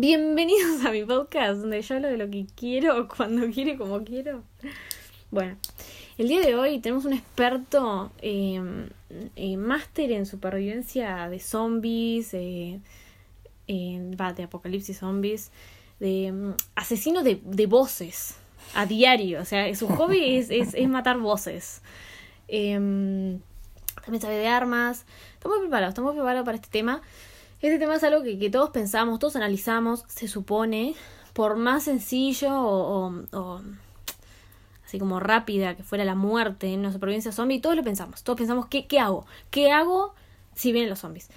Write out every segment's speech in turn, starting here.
Bienvenidos a mi podcast donde yo hablo de lo que quiero, cuando quiero y como quiero. Bueno, el día de hoy tenemos un experto eh, eh, máster en supervivencia de zombies, eh, va, de apocalipsis zombies, de mm, asesino de, de voces a diario. O sea, su hobby es, es, es matar voces. Em, también sabe de armas. Estamos preparados, estamos preparados para este tema. Este tema es algo que, que todos pensamos, todos analizamos, se supone, por más sencillo o, así como rápida que fuera la muerte en una supervivencia zombie, todos lo pensamos. Todos pensamos, ¿qué, qué hago? ¿Qué hago si vienen los zombies?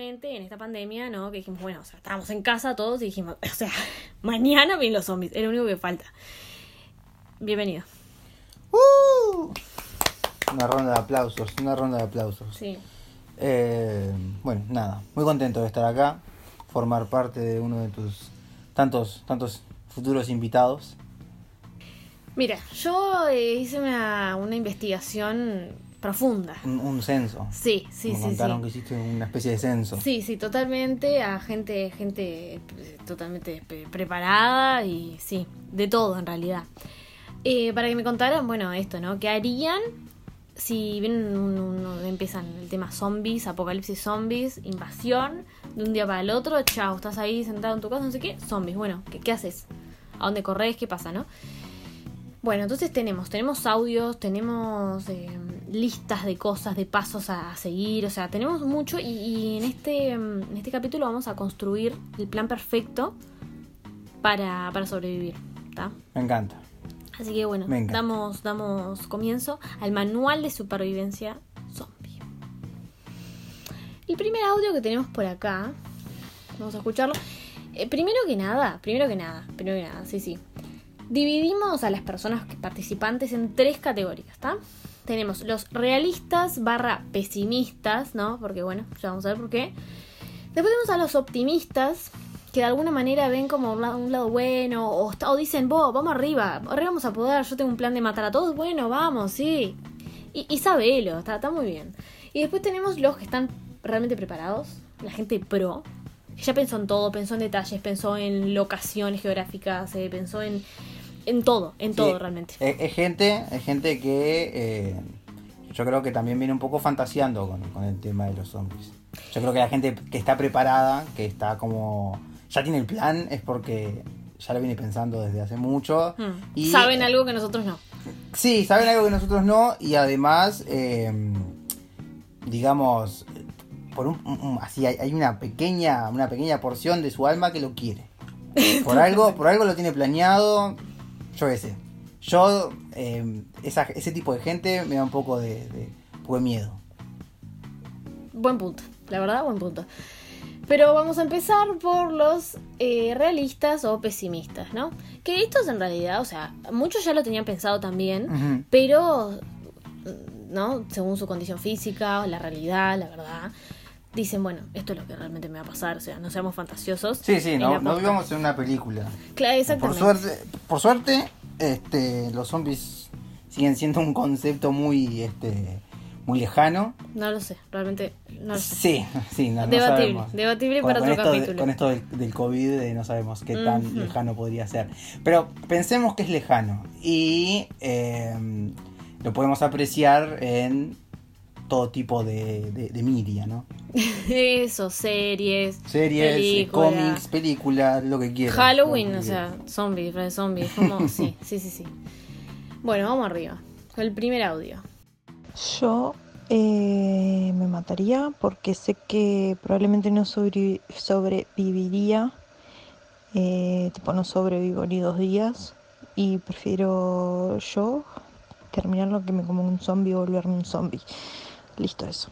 En esta pandemia, ¿no? Que dijimos, bueno, o sea, estábamos en casa todos y dijimos, o sea, mañana vienen los zombies, es lo único que falta. Bienvenido. ¡Uh! Una ronda de aplausos, una ronda de aplausos. Sí. Eh, bueno, nada, muy contento de estar acá, formar parte de uno de tus tantos, tantos futuros invitados. Mira, yo eh, hice una, una investigación profunda. Un, un censo. Sí, sí, Me sí, contaron sí. que hiciste una especie de censo. Sí, sí, totalmente a gente, gente eh, totalmente pre- preparada y sí, de todo en realidad. Eh, para que me contaran, bueno, esto, ¿no? ¿Qué harían si vienen un- un- empiezan el tema zombies, apocalipsis zombies, invasión, de un día para el otro, chao, estás ahí sentado en tu casa, no sé qué, zombies, bueno, ¿qué, qué haces? ¿A dónde corres? ¿Qué pasa, no? Bueno, entonces tenemos, tenemos audios, tenemos eh, listas de cosas, de pasos a, a seguir, o sea, tenemos mucho y, y en, este, mm, en este capítulo vamos a construir el plan perfecto para, para sobrevivir, ¿está? Me encanta. Así que bueno, damos, damos comienzo al manual de supervivencia zombie. El primer audio que tenemos por acá, vamos a escucharlo. Eh, primero que nada, primero que nada, primero que nada, sí, sí. Dividimos a las personas participantes en tres categorías, ¿está? Tenemos los realistas barra pesimistas, ¿no? Porque bueno, ya vamos a ver por qué. Después tenemos a los optimistas, que de alguna manera ven como un lado, bueno, o dicen, vos, vamos arriba, arriba vamos a poder, yo tengo un plan de matar a todos, bueno, vamos, sí. Y, y sabelo, está, está muy bien. Y después tenemos los que están realmente preparados, la gente pro, que ya pensó en todo, pensó en detalles, pensó en locaciones geográficas, eh, pensó en, en todo, en Sí, todo realmente. Es, es gente, es gente que eh, yo creo que también viene un poco fantaseando con, con el tema de los zombies. Yo creo que la gente que está preparada, que está como. ya tiene el plan, es porque ya lo viene pensando desde hace mucho. Hmm. Y, Saben eh, algo que nosotros no. Sí, saben algo que nosotros no y además, eh, digamos, por un, un- un- así hay, hay una pequeña, una pequeña porción de su alma que lo quiere. Por algo, por algo lo tiene planeado. Yo qué sé. Yo eh, esa- ese tipo de gente me da un poco de, de, un poco de miedo. Buen punto, la verdad, buen punto. Pero vamos a empezar por los eh, realistas o pesimistas, ¿no? Que estos en realidad, o sea, muchos ya lo tenían pensado también, Ujú. pero, mm, ¿no? Según su condición física, la realidad, la verdad, dicen, bueno, esto es lo que realmente me va a pasar, o sea, no seamos fantasiosos. Sí, sí, no, no vivamos en una película. Claro, Por exactamente. suerte, por suerte, este, los zombies siguen siendo un concepto muy, este, muy lejano. No lo sé, realmente no lo sé. Sí, sí, no, no Debatible, sabemos. debatible para con otro esto capítulo. con esto del, del COVID eh, no sabemos qué tan lejano podría ser. Pero pensemos que es lejano y eh, lo podemos apreciar en todo tipo de, de, de media, ¿no? Eso, series, Series, eh, películas. cómics, películas, lo que quieras. Halloween, Lo o sea, zombies, de zombies, como, sí, sí, sí, sí. Bueno, vamos arriba, con el primer audio. Yo eh, me mataría porque sé que probablemente no sobrevi- sobreviviría, eh, tipo no sobrevivo ni dos días y prefiero yo terminarlo que me como un zombie o volverme un zombie. Listo eso.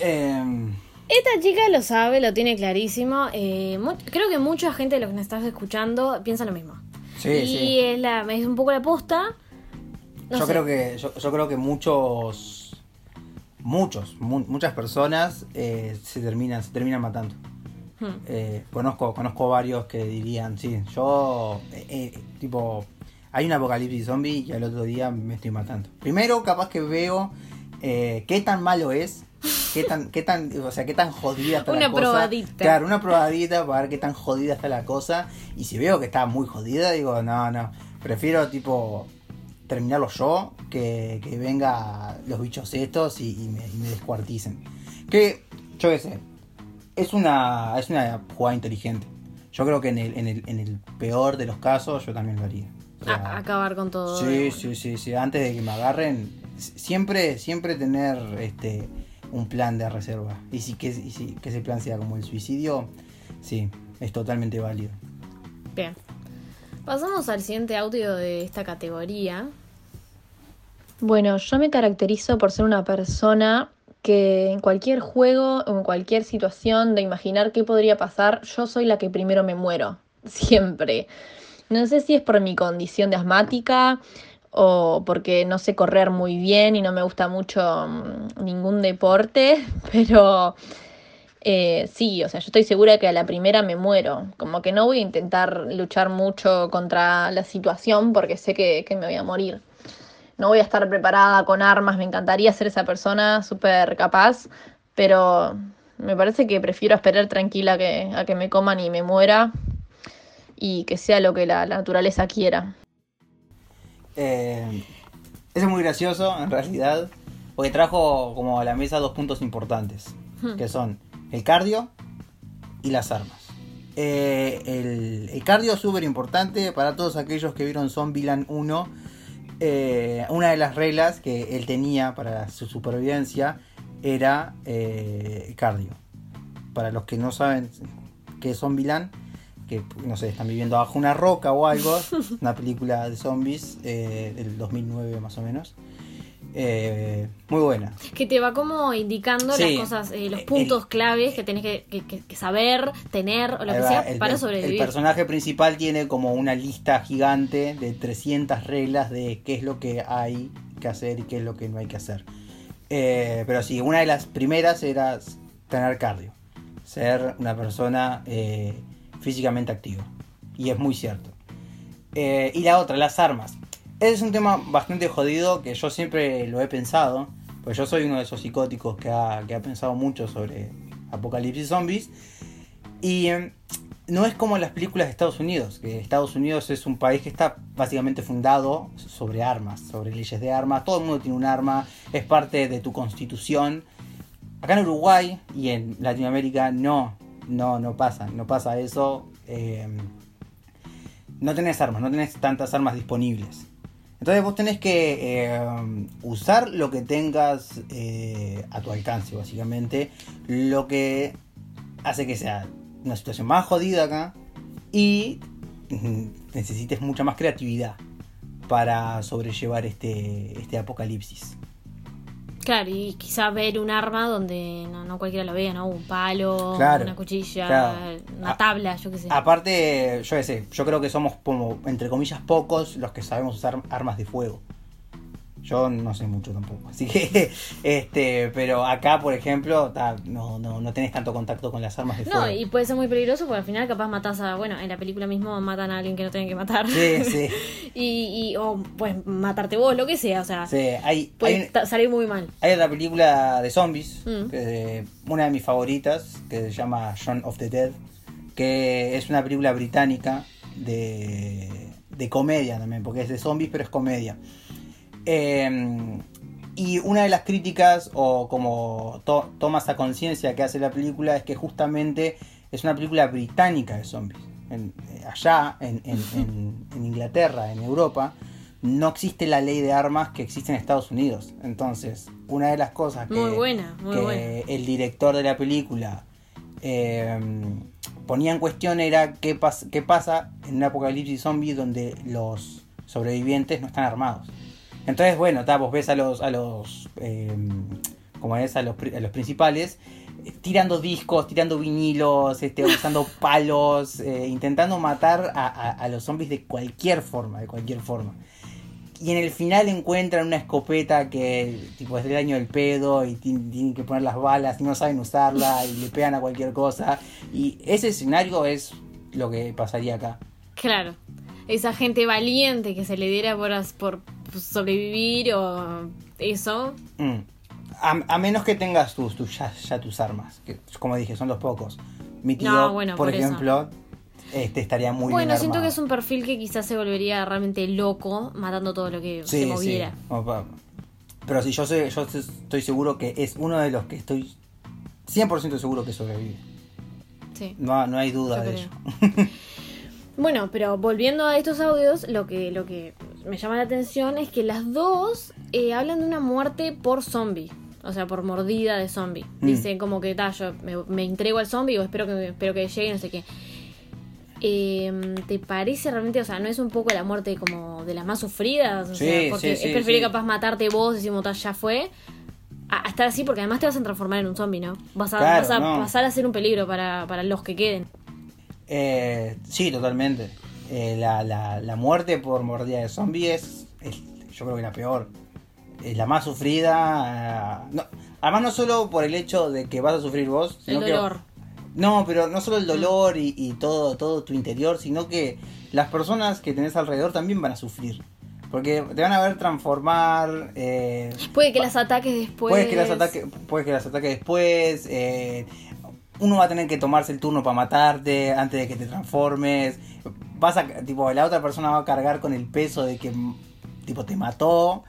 Em, Esta chica lo sabe, lo tiene clarísimo. eh, creo que mucha gente de los que nos estás escuchando piensa lo mismo. sí, y sí. Es, la, es un poco la posta. No yo sé. creo que yo, yo creo que muchos muchos mu- muchas personas eh, se terminan se terminan matando. Hmm. Eh, conozco conozco varios que dirían sí yo tipo hay un apocalipsis zombie y al otro día me estoy matando. Primero capaz que veo qué tan malo es. Qué tan, qué tan, o sea, qué tan jodida está la Una cosa. probadita. Claro, una probadita para ver qué tan jodida está la cosa. Y si veo que está muy jodida, digo, no, no. Prefiero tipo terminarlo yo que, que venga los bichos estos y, y me, y me descuarticen. Que, yo qué sé, es una, es una jugada inteligente. Yo creo que en el, en el, en el peor de los casos yo también lo haría. O sea, A- acabar con todo. Sí, una. sí, sí, sí. Antes de que me agarren, siempre, siempre tener este un plan de reserva. Y si que, y si que ese plan sea como el suicidio, sí, es totalmente válido. Bien. Pasamos al siguiente audio de esta categoría. Bueno, yo me caracterizo por ser una persona que en cualquier juego o en cualquier situación de imaginar qué podría pasar, yo soy la que primero me muero. Siempre. No sé si es por mi condición de asmática o porque no sé correr muy bien y no me gusta mucho mm, ningún deporte, pero eh, sí, o sea, yo estoy segura que a la primera me muero. Como que no voy a intentar luchar mucho contra la situación porque sé que, que me voy a morir no voy a estar preparada con armas, me encantaría ser esa persona súper capaz, pero me parece que prefiero esperar tranquila que, a que me coman y me muera y que sea lo que la, la naturaleza quiera. Eh, es muy gracioso, en realidad, porque trajo como a la mesa dos puntos importantes, Hmm. que son el cardio y las armas. Eh, el, el cardio es súper importante para todos aquellos que vieron Zombieland 1. eh, una de las reglas que él tenía para su supervivencia era eh, cardio. Para los que no saben qué es Zombieland, que no sé, están viviendo bajo una roca o algo, una película de zombies eh, del 2009 más o menos. Eh, muy buena. Que te va como indicando Sí. las cosas, eh, los El- puntos claves que tenés que, que- que- que saber, tener o lo que va, sea el, para el- sobrevivir. el personaje principal tiene como una lista gigante de 300 reglas de qué es lo que hay que hacer y qué es lo que no hay que hacer. Eh, pero sí, una de las primeras era tener cardio. Ser una persona eh, físicamente activa. Y es muy cierto. Eh, y la otra, las armas. Ese es un tema bastante jodido que yo siempre lo he pensado. Pues yo soy uno de esos psicóticos que ha, que ha pensado mucho sobre apocalipsis zombies. Y eh, no es como las películas de Estados Unidos, que Estados Unidos es un país que está básicamente fundado sobre armas, sobre leyes de armas. Todo el mundo tiene un arma, es parte de tu constitución. Acá en Uruguay y en Latinoamérica no, no, no pasa, no pasa eso. Eh, no tenés armas, no tenés tantas armas disponibles. Entonces vos tenés que eh, usar lo que tengas eh, a tu alcance, básicamente. Lo que hace que sea una situación más jodida acá y necesites mucha más creatividad para sobrellevar este, este apocalipsis. Claro, y quizá ver un arma donde no, no cualquiera lo vea, ¿no? Un palo, Claro, una cuchilla, claro. una tabla, yo qué sé. Aparte, yo qué sé, yo creo que somos como, entre comillas, pocos los que sabemos usar armas de fuego. Yo no sé mucho tampoco. Así que, este, pero acá, por ejemplo, ta, no, no, no tenés tanto contacto con las armas de fuego. No, y puede ser muy peligroso porque al final capaz matás a, bueno, en la película mismo matan a alguien que no tienen que matar. Sí, sí, y, y, o pues matarte vos, lo que sea, o sea, sí. Hay, puede hay, salir muy mal. hay otra película de zombies, Mm. que, una de mis favoritas, que se llama Shaun of the Dead, que es una película británica de, de comedia también, porque es de zombies, pero es comedia. Eh, y una de las críticas, o como to- toma esa conciencia que hace la película, es que justamente es una película británica de zombies. En- eh, allá, en, en- en- en Inglaterra, en Europa, no existe la ley de armas que existe en Estados Unidos. Entonces, una de las cosas que, Muy buena, muy que buena. el director de la película eh, ponía en cuestión era qué, pas- qué pasa en un apocalipsis zombie donde los sobrevivientes no están armados. Entonces, bueno, ta, vos ves a los, a los, eh, como es, a los, a los principales, eh, tirando discos, tirando vinilos, este, usando palos, eh, intentando matar a, a- a los zombies de cualquier forma, de cualquier forma. y en el final encuentran una escopeta que tipo es del año del pedo y tien- tienen que poner las balas y no saben usarla y le pegan a cualquier cosa. Y ese escenario es lo que pasaría acá. Claro. Esa gente valiente que se le diera por, por sobrevivir o eso. Mm. A, a menos que tengas tus, tus ya, ya tus armas, que como dije, son los pocos. Mi tío, No, bueno, por, ejemplo, este estaría muy bueno, bien siento que es un perfil que quizás se volvería realmente loco matando todo lo que Sí, se moviera. sí. Pero sí, yo sé, yo estoy seguro que es uno de los que estoy 100% seguro que sobrevive. Sí. No, no hay duda Yo de creo. ello. Bueno, pero volviendo a estos audios, lo que, lo que me llama la atención es que las dos eh, hablan de una muerte por zombie. O sea, por mordida de zombie. Mm. Dicen como que "Ta, yo me, me entrego al zombie o espero que, espero que llegue, no sé qué. Eh, ¿Te parece realmente, o sea, no es un poco la muerte como de las más sufridas? O Sí, sea, porque sí, sí, es preferible sí. capaz matarte vos, decimos, "Ta, ya fue, a, a estar así, porque además te vas a transformar en un zombie, ¿no? Vas a, Claro, vas a no. pasar a ser un peligro para, para los que queden. Eh, sí, totalmente. Eh, la, la, la muerte por mordida de zombie es, es, yo creo que la peor. Es la más sufrida. eh, no, además no solo por el hecho de que vas a sufrir vos, El sino que- dolor. no, pero no solo el dolor y, y todo, todo tu interior, sino que las personas que tenés alrededor también van a sufrir. Porque te van a ver transformar. eh, Puede que las ataques después. Puedes que las ataque, puedes que las ataque después. eh, uno va a tener que tomarse el turno para matarte antes de que te transformes. Vas a, tipo, la otra persona va a cargar con el peso de que tipo te mató.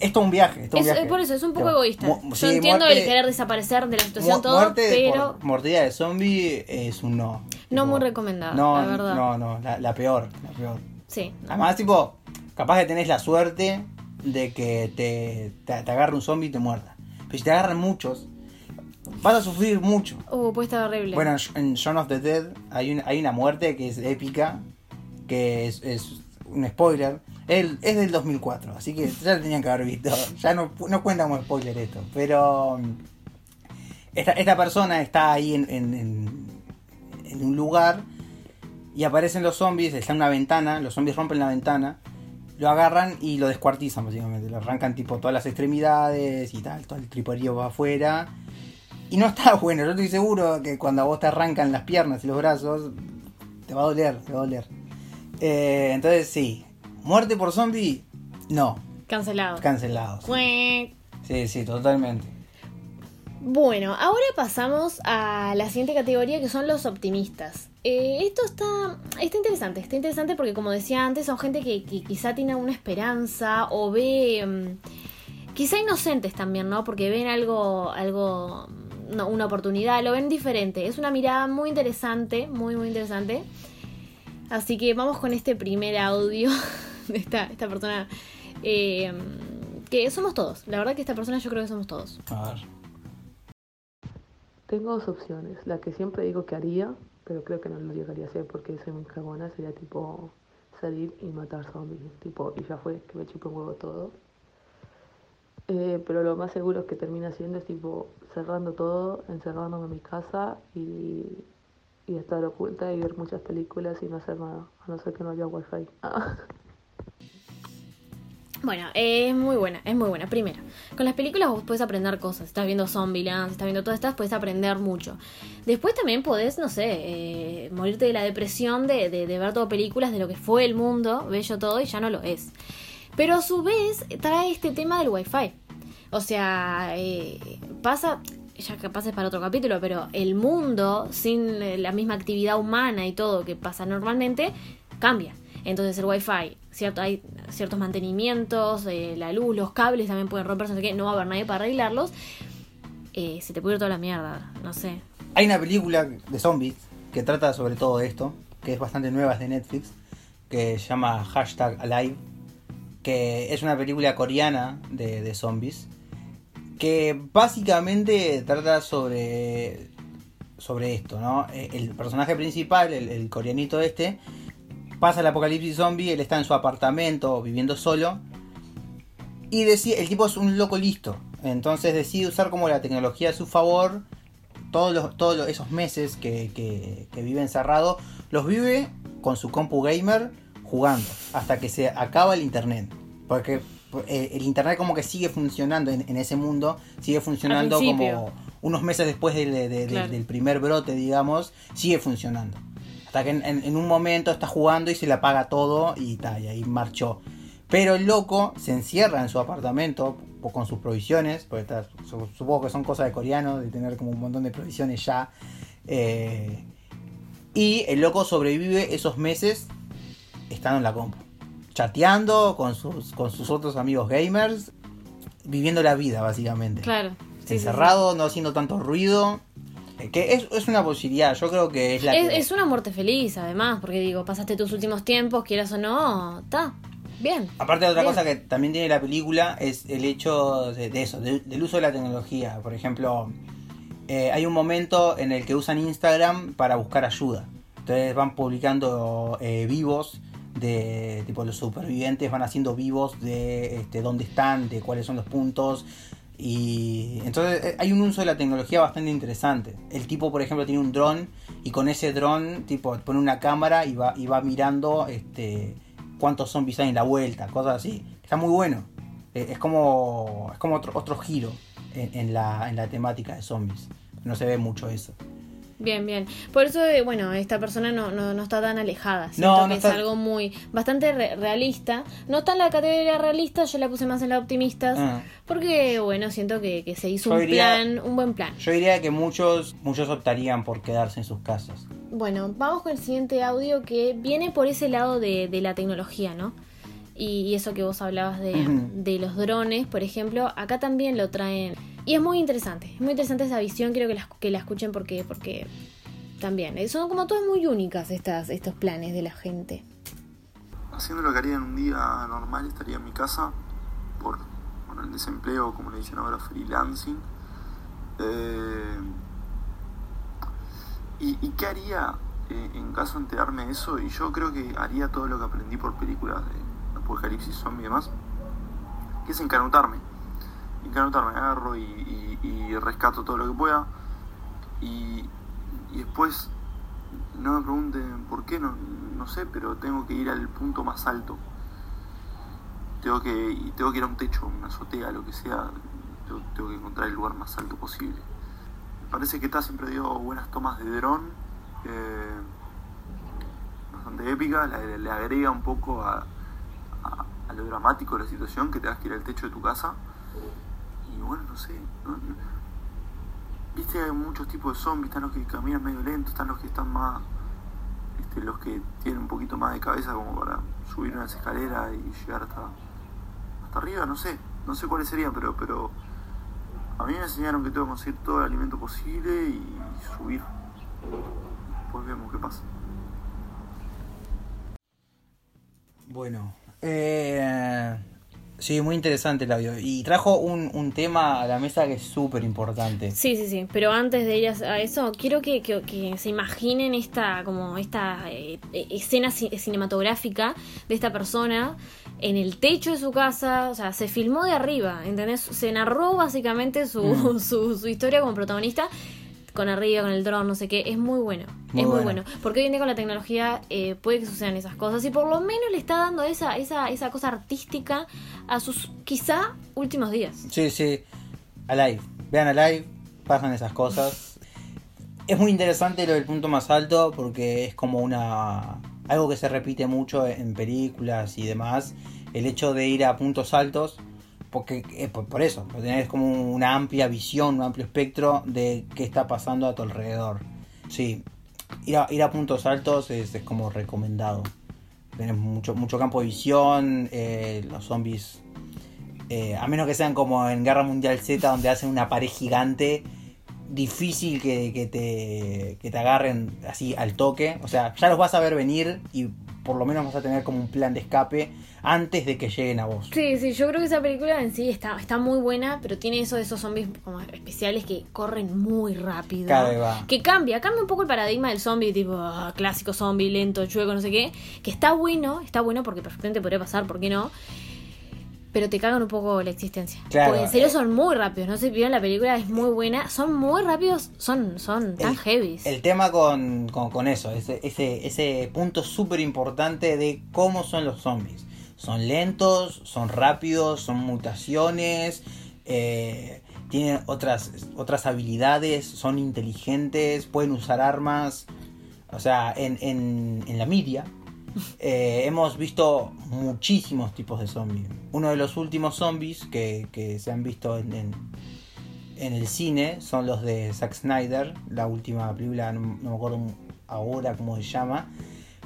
Esto es un viaje. Es un Es- viaje. por eso, es un poco Tipo, egoísta. Yo sí, entiendo muerte- el querer desaparecer de la situación, todo, pero mordida de zombie es un no. No Tipo, muy recomendado, no, la verdad. No, no, la, la peor, la peor. sí. Además, tipo, capaz que tenés la suerte de que te, te, te agarre un zombie y te muerda. Pero si te agarran muchos, vas a sufrir mucho. Uh, puede estar horrible. Bueno, en Shaun of the Dead hay, un- hay una muerte que es épica, que es, un spoiler. El- es del 2004, así que ya lo tenían que haber visto. Ya no, no cuenta como spoiler esto. Pero mm, esta, esta persona está ahí en, en- en- en un lugar y aparecen los zombies, está en una ventana, los zombies rompen la ventana, lo agarran y lo descuartizan básicamente. Le arrancan tipo todas las extremidades y tal, todo el triporío va afuera. Y no está bueno, yo estoy seguro que cuando a vos te arrancan las piernas y los brazos, te va a doler, te va a doler. Eh, entonces sí, muerte por zombie, no, Cancelado. cancelados. Cuec. Sí, sí, totalmente. Bueno, ahora pasamos a la siguiente categoría que son los optimistas. Eh, esto está, está interesante, está interesante porque como decía antes son gente que, que quizá tiene una esperanza o ve, mm, quizá inocentes también, ¿no? Porque ven algo, algo, no, una oportunidad, lo ven diferente. Es una mirada muy interesante, muy, muy interesante. Así que vamos con este primer audio de esta, esta persona. eh, que somos todos. La verdad que esta persona yo creo que somos todos. A ver. Tengo dos opciones. La que siempre digo que haría, pero creo que no lo llegaría a hacer porque soy muy cagona, sería tipo salir y matar zombies. Tipo, y ya fue, que me chupe un huevo todo. Eh, pero lo más seguro es que termine haciendo es tipo cerrando todo, encerrándome en mi casa y, y estar oculta y ver muchas películas y no hacer nada, a no ser que no haya wifi. Bueno, es muy buena, es muy buena. Primero, con las películas vos puedes aprender cosas. Estás viendo Zombieland, estás viendo todas estas, puedes aprender mucho. Después también podés, no sé, eh, morirte de la depresión de, de, de ver todo películas de lo que fue el mundo, bello todo, y ya no lo es. Pero a su vez trae este tema del wifi. O sea, eh, pasa, ya capaz es para otro capítulo, pero el mundo sin eh, la misma actividad humana y todo que pasa normalmente, cambia. Entonces el wifi, cierto, hay ciertos mantenimientos, eh, la luz, los cables también pueden romperse, no sé qué, no va a haber nadie para arreglarlos. Eh, se te puede ir toda la mierda, no sé. Hay una película de zombies que trata sobre todo esto, que es bastante nueva, es de Netflix, que se llama Hashtag Alive, que es una película coreana de, de zombies, que básicamente trata sobre, sobre esto, ¿no? Eh, El personaje principal, el, coreanito este, pasa el apocalipsis zombie, él está en su apartamento viviendo solo, y decide, el tipo es un loco listo, entonces decide usar como la tecnología a su favor, todos, los, todos esos meses que, que- que vive encerrado, los vive con su compu gamer jugando, hasta que se acaba el internet. Porque eh, el internet como que sigue funcionando en, en ese mundo, sigue funcionando como unos meses después del, Claro. primer brote, digamos, sigue funcionando. Hasta que en, en- en un momento está jugando y se le apaga todo y, ta, y ahí marchó. Pero el loco se encierra en su apartamento con sus provisiones, porque supongo que son cosas de coreano, de tener como un montón de provisiones ya. eh, y el loco sobrevive esos meses estando en la compu. Chateando con sus, con sus otros amigos gamers, viviendo la vida básicamente. Claro. Sí, sí, sí. Encerrado, no haciendo tanto ruido. eh, Que es, es una posibilidad, yo creo que es la Es, que... es una muerte feliz, además, porque digo, pasaste tus últimos tiempos, quieras o no, está. Bien. Aparte de otra Bien. cosa que también tiene la película es el hecho de, de eso, de- del uso de la tecnología. Por ejemplo, eh, hay un momento en el que usan Instagram para buscar ayuda. Entonces van publicando eh, vivos de tipo los supervivientes van haciendo vivos de este, dónde están, de cuáles son los puntos. Y entonces eh, hay un uso de la tecnología bastante interesante. El tipo, por ejemplo, tiene un dron y con ese dron tipo pone una cámara y va, y va mirando este cuántos zombies hay en la vuelta, cosas así. Está muy bueno. Eh, es como es como otro, otro giro en, la, en la temática de zombies. No se ve mucho eso. Bien, bien. Por eso, eh, bueno, esta persona no, no, no está tan alejada. Siento No, que no es está- algo muy, bastante re- realista. No está en la categoría realista, yo la puse más en la optimistas. Ah. Porque, bueno, siento que, que se hizo Yo un diría- plan, un buen plan. Yo diría que muchos muchos optarían por quedarse en sus casas. Bueno, vamos con el siguiente audio que viene por ese lado de, de la tecnología, ¿no? Y, y eso que vos hablabas de, de los drones, por ejemplo, acá también lo traen. Y es muy interesante, es muy interesante esa visión, quiero que la, que la escuchen porque, porque también, eh, son como todas muy únicas estas, estos planes de la gente. Haciendo lo que haría en un día normal, estaría en mi casa por bueno, el desempleo, como le dicen ahora, freelancing. Eh, ¿y, y qué haría eh, en caso de enterarme de eso? Y yo creo que haría todo lo que aprendí por películas de apocalipsis zombie y demás, que es encanutarme. Encanutarme, agarro y, rescato todo lo que pueda. Y, después no me pregunten por qué, no, no sé, pero tengo que ir al punto más alto. Tengo que, tengo que ir a un techo, una azotea, lo que sea. Tengo, que encontrar el lugar más alto posible. Me parece que está siempre dio buenas tomas de dron. eh, bastante épica, le agrega un poco a, a- lo dramático de la situación, que tengas que ir al techo de tu casa. Y bueno, no sé. no- Viste, hay muchos tipos de zombies, están los que caminan medio lento, están los que están más, los que tienen un poquito más de cabeza como para subir unas escaleras y llegar hasta, hasta arriba, no sé, no sé cuáles serían, pero, pero a mí me enseñaron que tengo que conseguir todo el alimento posible y subir. Después vemos qué pasa. Bueno, eh, sí, muy interesante el audio. Y trajo un, un tema a la mesa que es súper importante. Sí, sí, sí, pero antes de ir a eso, quiero que, que- que se imaginen esta, como esta eh, eh, escena ci- cinematográfica de esta persona en el techo de su casa, o sea, se filmó de arriba, ¿entendés? Se narró básicamente su, Mm. su, su historia como protagonista con arriba, con el dron, no sé qué, es muy bueno, Muy es muy bueno. bueno, porque hoy en día con la tecnología eh, puede que sucedan esas cosas y por lo menos le está dando esa, esa, esa cosa artística a sus quizá últimos días. Sí, sí. Alive. Vean Alive, pasan esas cosas. Es muy interesante lo del punto más alto porque es como una. algo que se repite mucho en películas y demás. El hecho de ir a puntos altos. Porque, eh, por, eso, porque tenés como una amplia visión, un amplio espectro de qué está pasando a tu alrededor. Sí, ir a, ir a puntos altos es, es como recomendado. Tenés mucho, mucho campo de visión, eh, los zombies eh, a menos que sean como en Guerra Mundial Z, donde hacen una pared gigante, difícil que, que te, que te agarren así al toque. O sea, ya los vas a ver venir y por lo menos vas a tener como un plan de escape antes de que lleguen a vos. Sí, sí, yo creo que esa película en sí está, está muy buena, pero tiene eso de esos zombies como especiales que corren muy rápido. Va. Que cambia, cambia un poco el paradigma del zombie, tipo ah, clásico zombie, lento, chueco, no sé qué. Que está bueno, está bueno porque perfectamente podría pasar, ¿por qué no? Pero te cagan un poco la existencia. Claro, porque en serio eh. son muy rápidos. No sé si vieron la película, es muy buena. Son muy rápidos, son, son tan heavy. El tema con, con, con eso, ese, ese, ese punto súper importante de cómo son los zombies. son lentos, son rápidos, son mutaciones, eh, tienen otras, otras habilidades, son inteligentes, pueden usar armas. O sea, en, en, en la media eh, hemos visto muchísimos tipos de zombies. Uno de los últimos zombies que, que se han visto en, en, en el cine son los de Zack Snyder, la última película, no, no me acuerdo ahora cómo se llama.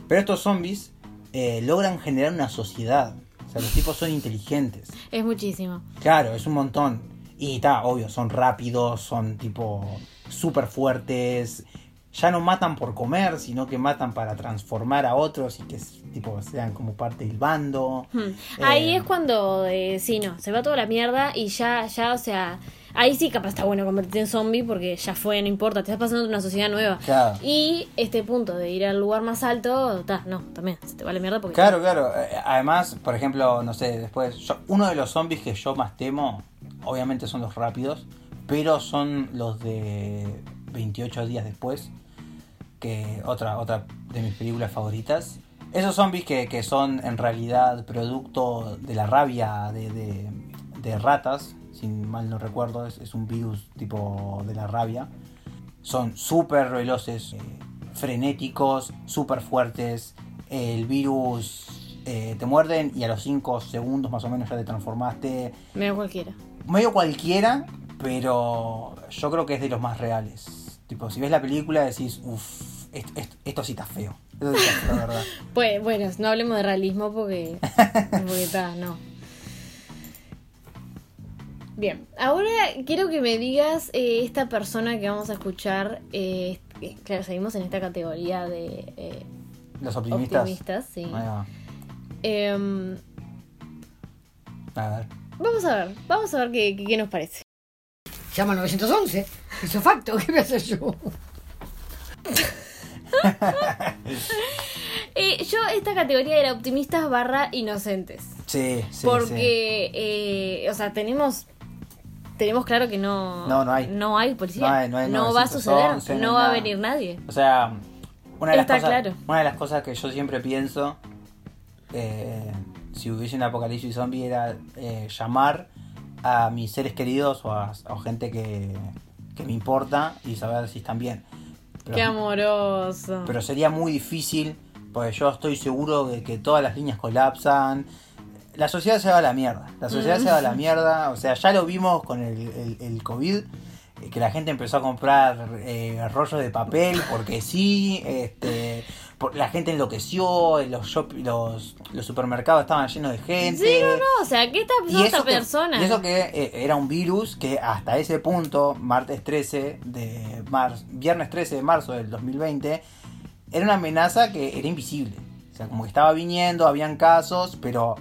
Pero estos zombies eh, logran generar una sociedad. O sea, los tipos son inteligentes. Es muchísimo. Claro, es un montón. Y está, obvio, son rápidos, son tipo súper fuertes. Ya no matan por comer, sino que matan para transformar a otros y que tipo sean como parte del bando. Hmm. Ahí Eh, es cuando, eh, sí, no, se va toda la mierda y ya, ya, o sea, ahí sí capaz está bueno convertirte en zombie porque ya fue, no importa, te estás pasando una sociedad nueva. Claro. Y este punto de ir al lugar más alto, ta, no, también, se te va la mierda porque... Claro, claro. Eh, Además, por ejemplo, no sé, después, yo- uno de los zombies que yo más temo, obviamente son los rápidos, pero son los de 28 días después, que otra, otra de mis películas favoritas. Esos zombies que, que son en realidad producto de la rabia de, de- de ratas, si mal no recuerdo, es, es un virus tipo de la rabia. Son súper veloces, eh, frenéticos, súper fuertes. El virus eh, te muerden y a los 5 segundos más o menos ya te transformaste. Menos cualquiera. Medio cualquiera, pero yo creo que es de los más reales. Tipo, si ves la película decís, uff, esto, esto- esto sí está feo. Esto sí está feo, la verdad. Pues, bueno, no hablemos de realismo porque... porque está, no. Bien, ahora quiero que me digas eh, esta persona que vamos a escuchar. eh, claro, seguimos en esta categoría de eh, Los optimistas. optimistas, sí. Em, A ver. vamos a ver, vamos a ver qué, qué- qué nos parece. Llama al 911. Hizo facto, ¿qué me hace yo? Eh, yo esta categoría era optimistas barra inocentes. Sí, sí. sí. porque, eh, o sea, tenemos tenemos claro que no, No, no hay. no hay policía. No hay- no hay va a 911, suceder, no no va a venir nadie. O sea, una de, las Está cosas, claro. una de las cosas que yo siempre pienso, eh, si hubiese un apocalipsis zombie, era eh, llamar a mis seres queridos o a, a gente que, que me importa y saber si están bien. Pero, Qué amoroso. pero sería muy difícil, porque yo estoy seguro de que todas las líneas colapsan. La sociedad se va a la mierda. La sociedad se va a la mierda. O sea, ya lo vimos con el, el, el COVID, eh, que la gente empezó a comprar eh, rollos de papel porque sí. Este, la gente enloqueció, los, shop, los, los supermercados estaban llenos de gente. sí, no, no, o sea, ¿qué está esta que, persona? y eso que eh, era un virus que hasta ese punto, martes 13 de marzo, viernes 13 de marzo del 2020, era una amenaza que era invisible. O sea, como que estaba viniendo, habían casos, pero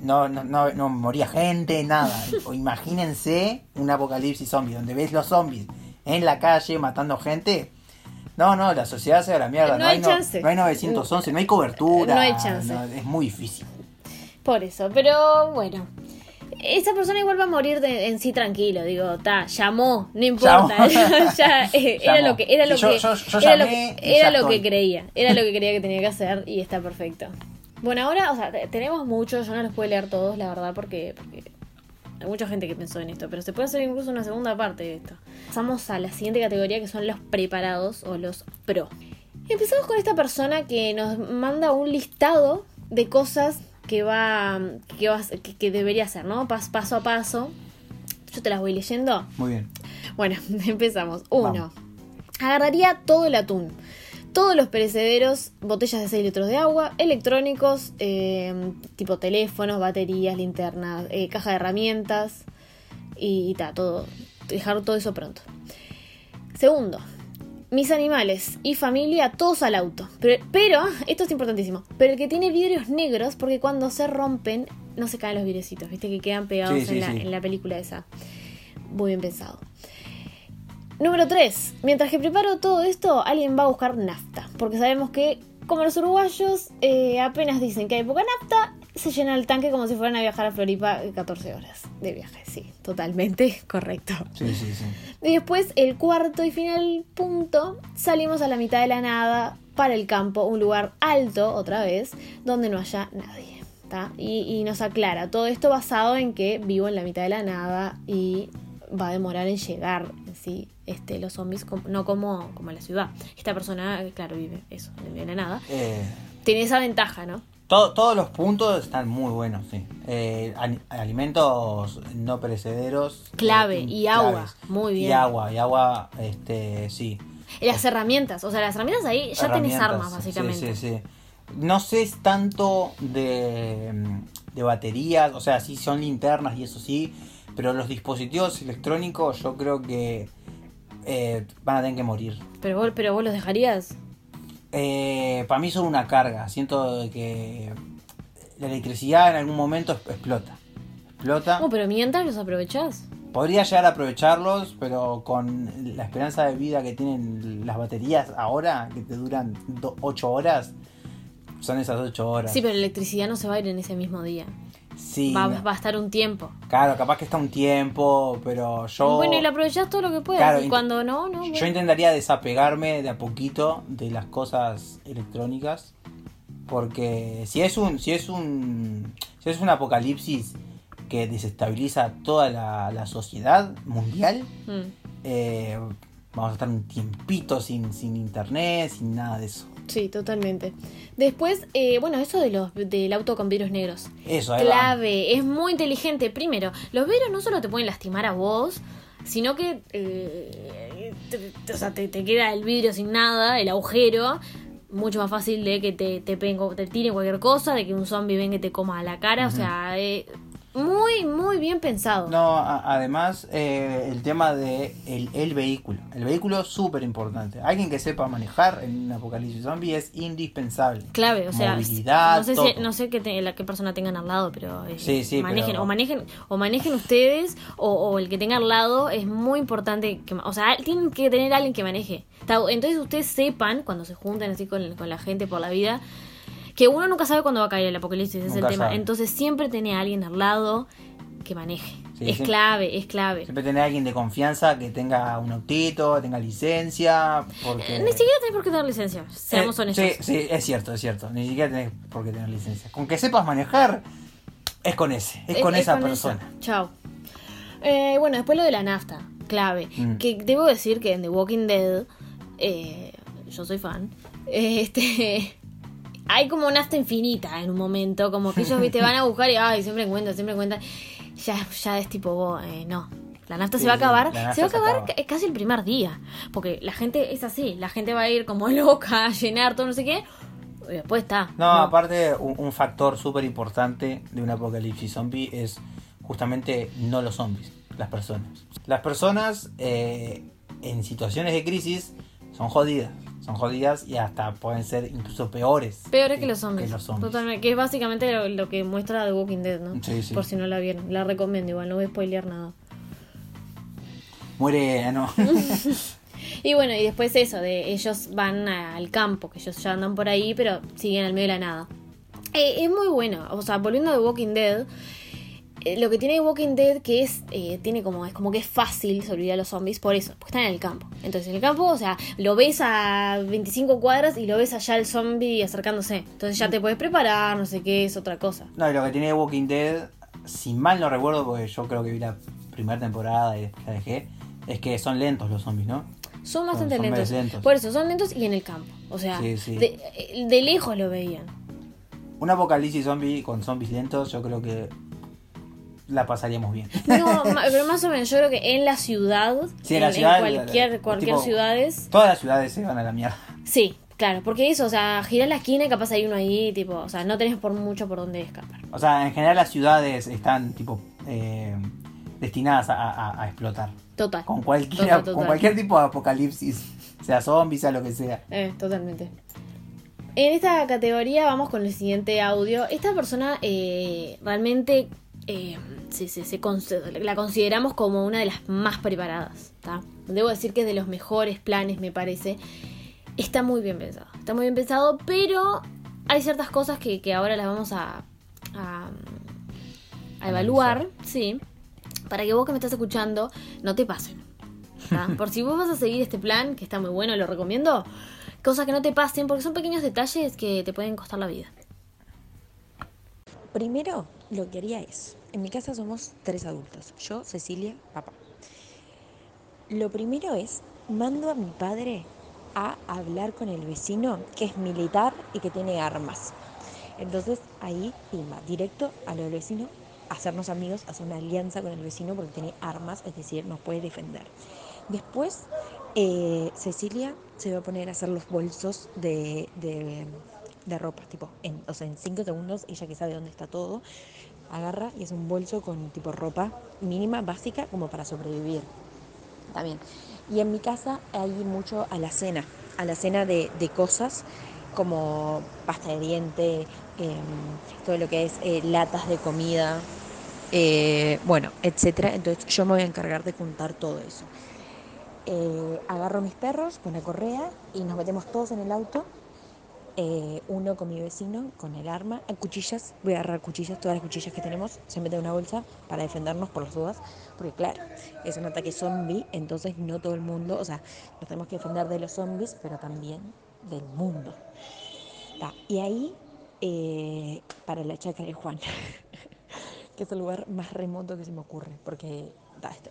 no, no, no, no moría gente, nada. O imagínense un apocalipsis zombie, donde ves los zombies en la calle matando gente. No, no, la sociedad se va a la mierda. No No, hay hay, chance. no, hay 911, no hay cobertura. No hay chance. no, es muy difícil. Por eso, pero bueno. Esa persona igual va a morir de- en sí tranquilo, digo, ta, llamó, no importa, Llamó. ya, eh, era lo que era lo Sí, que yo- yo era lo llamé que, y era lo que creía, era lo que creía que tenía que hacer y está perfecto. Bueno, ahora, o sea, te- tenemos muchos, yo no los puedo leer todos, la verdad, porque, porque hay mucha gente que pensó en esto, pero se puede hacer incluso una segunda parte de esto. Pasamos a la siguiente categoría que son los preparados o los pro. Empezamos con esta persona que nos manda un listado de cosas que va que, va, que, que debería hacer, ¿no? Pas- paso a paso. Yo te las voy leyendo. Muy bien. Bueno, empezamos. Uno. Vamos. Agarraría todo el atún. Todos los perecederos, botellas de 6 litros de agua, electrónicos, eh, tipo teléfonos, baterías, linternas, eh, caja de herramientas y, ta, todo. Dejar todo eso pronto. Segundo, mis animales y familia, todos al auto. Pero, pero, esto es importantísimo, pero el que tiene vidrios negros, porque cuando se rompen, no se caen los vidriecitos, viste que quedan pegados Sí, sí, en, la, sí. en la película esa. Muy bien pensado. Número 3. Mientras que preparo todo esto, alguien va a buscar nafta. Porque sabemos que, como los uruguayos eh, apenas dicen que hay poca nafta, se llena el tanque como si fueran a viajar a Floripa eh, 14 horas de viaje. Sí, totalmente correcto. Sí, sí, sí. Y después, el cuarto y final punto, salimos a la mitad de la nada para el campo, un lugar alto, otra vez, donde no haya nadie. ¿tá? Y, y nos aclara, todo esto basado en que vivo en la mitad de la nada y va a demorar en llegar, ¿sí? Este, los zombies, no como, como la ciudad. Esta persona, claro, vive eso, de la nada. Eh, Tiene esa ventaja, ¿no? todo- todos los puntos están muy buenos, sí. Eh, ali- alimentos no perecederos. Clave, eh, y agua, muy bien. Y agua, y agua, este, sí. Las herramientas, o sea, las herramientas ahí ya tenés Herramientas, armas, sí, básicamente. Sí, sí, No sé es tanto de, de baterías, o sea, sí son linternas y eso sí, pero los dispositivos electrónicos yo creo que eh, van a tener que morir. Pero, vos, pero vos los dejarías. Eh, para mí son una carga, siento que la electricidad en algún momento explota. Explota. No, pero mientras los aprovechás. Podría llegar a aprovecharlos, pero con la esperanza de vida que tienen las baterías ahora, que te duran 8 horas, son esas 8 horas. Sí, pero la electricidad no se va a ir en ese mismo día. Sí, Va, a estar un tiempo. Claro, capaz que está un tiempo, pero yo. Bueno, y lo aprovechás todo lo que puedas. Claro, y cuando no, no. Yo intentaría desapegarme de a poquito de las cosas electrónicas. Porque si es un. Si es un. Si es un apocalipsis que desestabiliza toda la, la sociedad mundial. Mm. eh, vamos a estar un tiempito sin, sin internet, sin nada de eso. Sí, totalmente. Después, eh, bueno, eso de los del auto con vidrios negros. Eso, ahí va. Clave, es muy inteligente. Primero, los vidrios no solo te pueden lastimar a vos, sino que eh, te, o sea, te, te queda el vidrio sin nada, el agujero. Mucho más fácil de que te, te, peguen- te tiren cualquier cosa, de que un zombie venga y te coma la cara. O sea, eh, muy, muy bien pensado. No, a- además eh, el tema de el, el vehículo. El vehículo es súper importante. Alguien que sepa manejar en un apocalipsis zombie es indispensable. Clave, o sea, Movilidad, no sé, si, no sé qué, te- la, qué persona tengan al lado, pero eh, Sí, sí, manejen, pero- o manejen, o manejen ustedes, o, o el que tenga al lado, es muy importante que, o sea, tienen que tener alguien que maneje. Entonces ustedes sepan, cuando se junten así con, con la gente por la vida, que uno nunca sabe cuándo va a caer el apocalipsis, ese es el tema. sabe. Entonces siempre tiene a alguien al lado que maneje. Sí, es clave, es clave. Siempre tener a alguien de confianza que tenga un autito, tenga licencia. Porque... Eh, Ni siquiera tenés por qué tener licencia, seamos Eh, honestos. Sí, sí, es cierto, es cierto. Ni siquiera tenés por qué tener licencia. Con que sepas manejar, es con ese, es, con esa persona. Chao. Eh, bueno, después lo de la nafta, clave. Mm. Que debo decir que en The Walking Dead, eh, yo soy fan, este, hay como nafta infinita en un momento, como que ellos te van a buscar y ay, siempre encuentran, siempre encuentran. Ya, ya es tipo, vos, eh, no. La nafta Sí, se va a acabar, se va a acabar acaba. ca- casi el primer día. Porque la gente es así, la gente va a ir como loca a llenar todo, no sé qué. Y después está. No, aparte, un, un factor súper importante de un apocalipsis zombie es justamente no los zombies, las personas. Las personas eh, en situaciones de crisis son jodidas, son jodidas y hasta pueden ser incluso peores. Peores que los zombies. que los zombies. Totalmente. Que es básicamente lo, lo que muestra The Walking Dead, ¿no? Sí, sí. Por si no la vieron. La recomiendo igual, no voy a spoilear nada. Muere, no. Y bueno, y después eso, de ellos van al campo, que ellos ya andan por ahí, pero siguen al medio de la nada. Eh, es muy bueno. O sea, volviendo a The Walking Dead, eh, lo que tiene Walking Dead que es, eh, tiene como, es como que es fácil sobrevivir a los zombies por eso, porque están en el campo. Entonces en el campo, o sea, lo ves a 25 cuadras y lo ves allá el zombie acercándose. Entonces ya te puedes preparar, no sé qué, es otra cosa. No, y lo que tiene Walking Dead, si mal no recuerdo, porque yo creo que vi la primera temporada y la dejé, es que son lentos los zombies, ¿no? Son bastante son lentos. medio lentos. Por eso, son lentos y en el campo. O sea, Sí, sí. De, eh, de lejos lo veían. Un apocalipsis zombie con zombies lentos, yo creo que la pasaríamos bien. No, pero más o menos yo creo que en la ciudad, Sí, en la en, ciudad, cualquier, la- cualquier tipo- ciudades, Todas las ciudades se van a la mierda. sí, claro, porque eso, o sea, girar la esquina y capaz hay uno ahí, tipo, o sea, no tenés por mucho por dónde escapar. O sea, en general las ciudades están tipo eh, destinadas a, a- a explotar. Total. Con cualquier, Total, total. con cualquier tipo de apocalipsis. Sea zombie, sea lo que sea. Eh, totalmente. En esta categoría vamos con el siguiente audio. Esta persona eh, realmente eh, se- se- se la consideramos como una de las más preparadas. ¿tá? Debo decir que es de los mejores planes, me parece. Está muy bien pensado. Está muy bien pensado, pero hay ciertas cosas que, que ahora las vamos a, a, a evaluar. Sí. Para que vos que me estás escuchando no te pasen. ¿tá? Por si vos vas a seguir este plan, que está muy bueno, lo recomiendo, cosas que no te pasen, porque son pequeños detalles que te pueden costar la vida. primero lo que haría es, en mi casa somos tres adultos, yo, Cecilia, papá. Lo primero es, mando a mi padre a hablar con el vecino que es militar y que tiene armas. Entonces ahí, pimba, directo a lo del vecino, hacernos amigos, hacer una alianza con el vecino porque tiene armas, es decir, nos puede defender. Después, eh, Cecilia se va a poner a hacer los bolsos de, de, de ropa, tipo, en, o sea, en cinco segundos, ella que sabe dónde está todo, agarra y hace un bolso con tipo ropa mínima, básica, como para sobrevivir. También. Y en mi casa hay mucho a la cena, a la cena de, de cosas como pasta de diente, eh, todo lo que es eh, latas de comida, eh, bueno, etcétera. Entonces yo me voy a encargar de juntar todo eso. Eh, agarro mis perros con la correa y nos metemos todos en el auto. Eh, uno con mi vecino, con el arma, a cuchillas, voy a agarrar cuchillas, todas las cuchillas que tenemos, se mete en una bolsa para defendernos por las dudas, porque claro, es un ataque zombie, entonces no todo el mundo, o sea, nos tenemos que defender de los zombies, pero también del mundo. Y ahí, eh, para la chacra de Juan, que es el lugar más remoto que se me ocurre, porque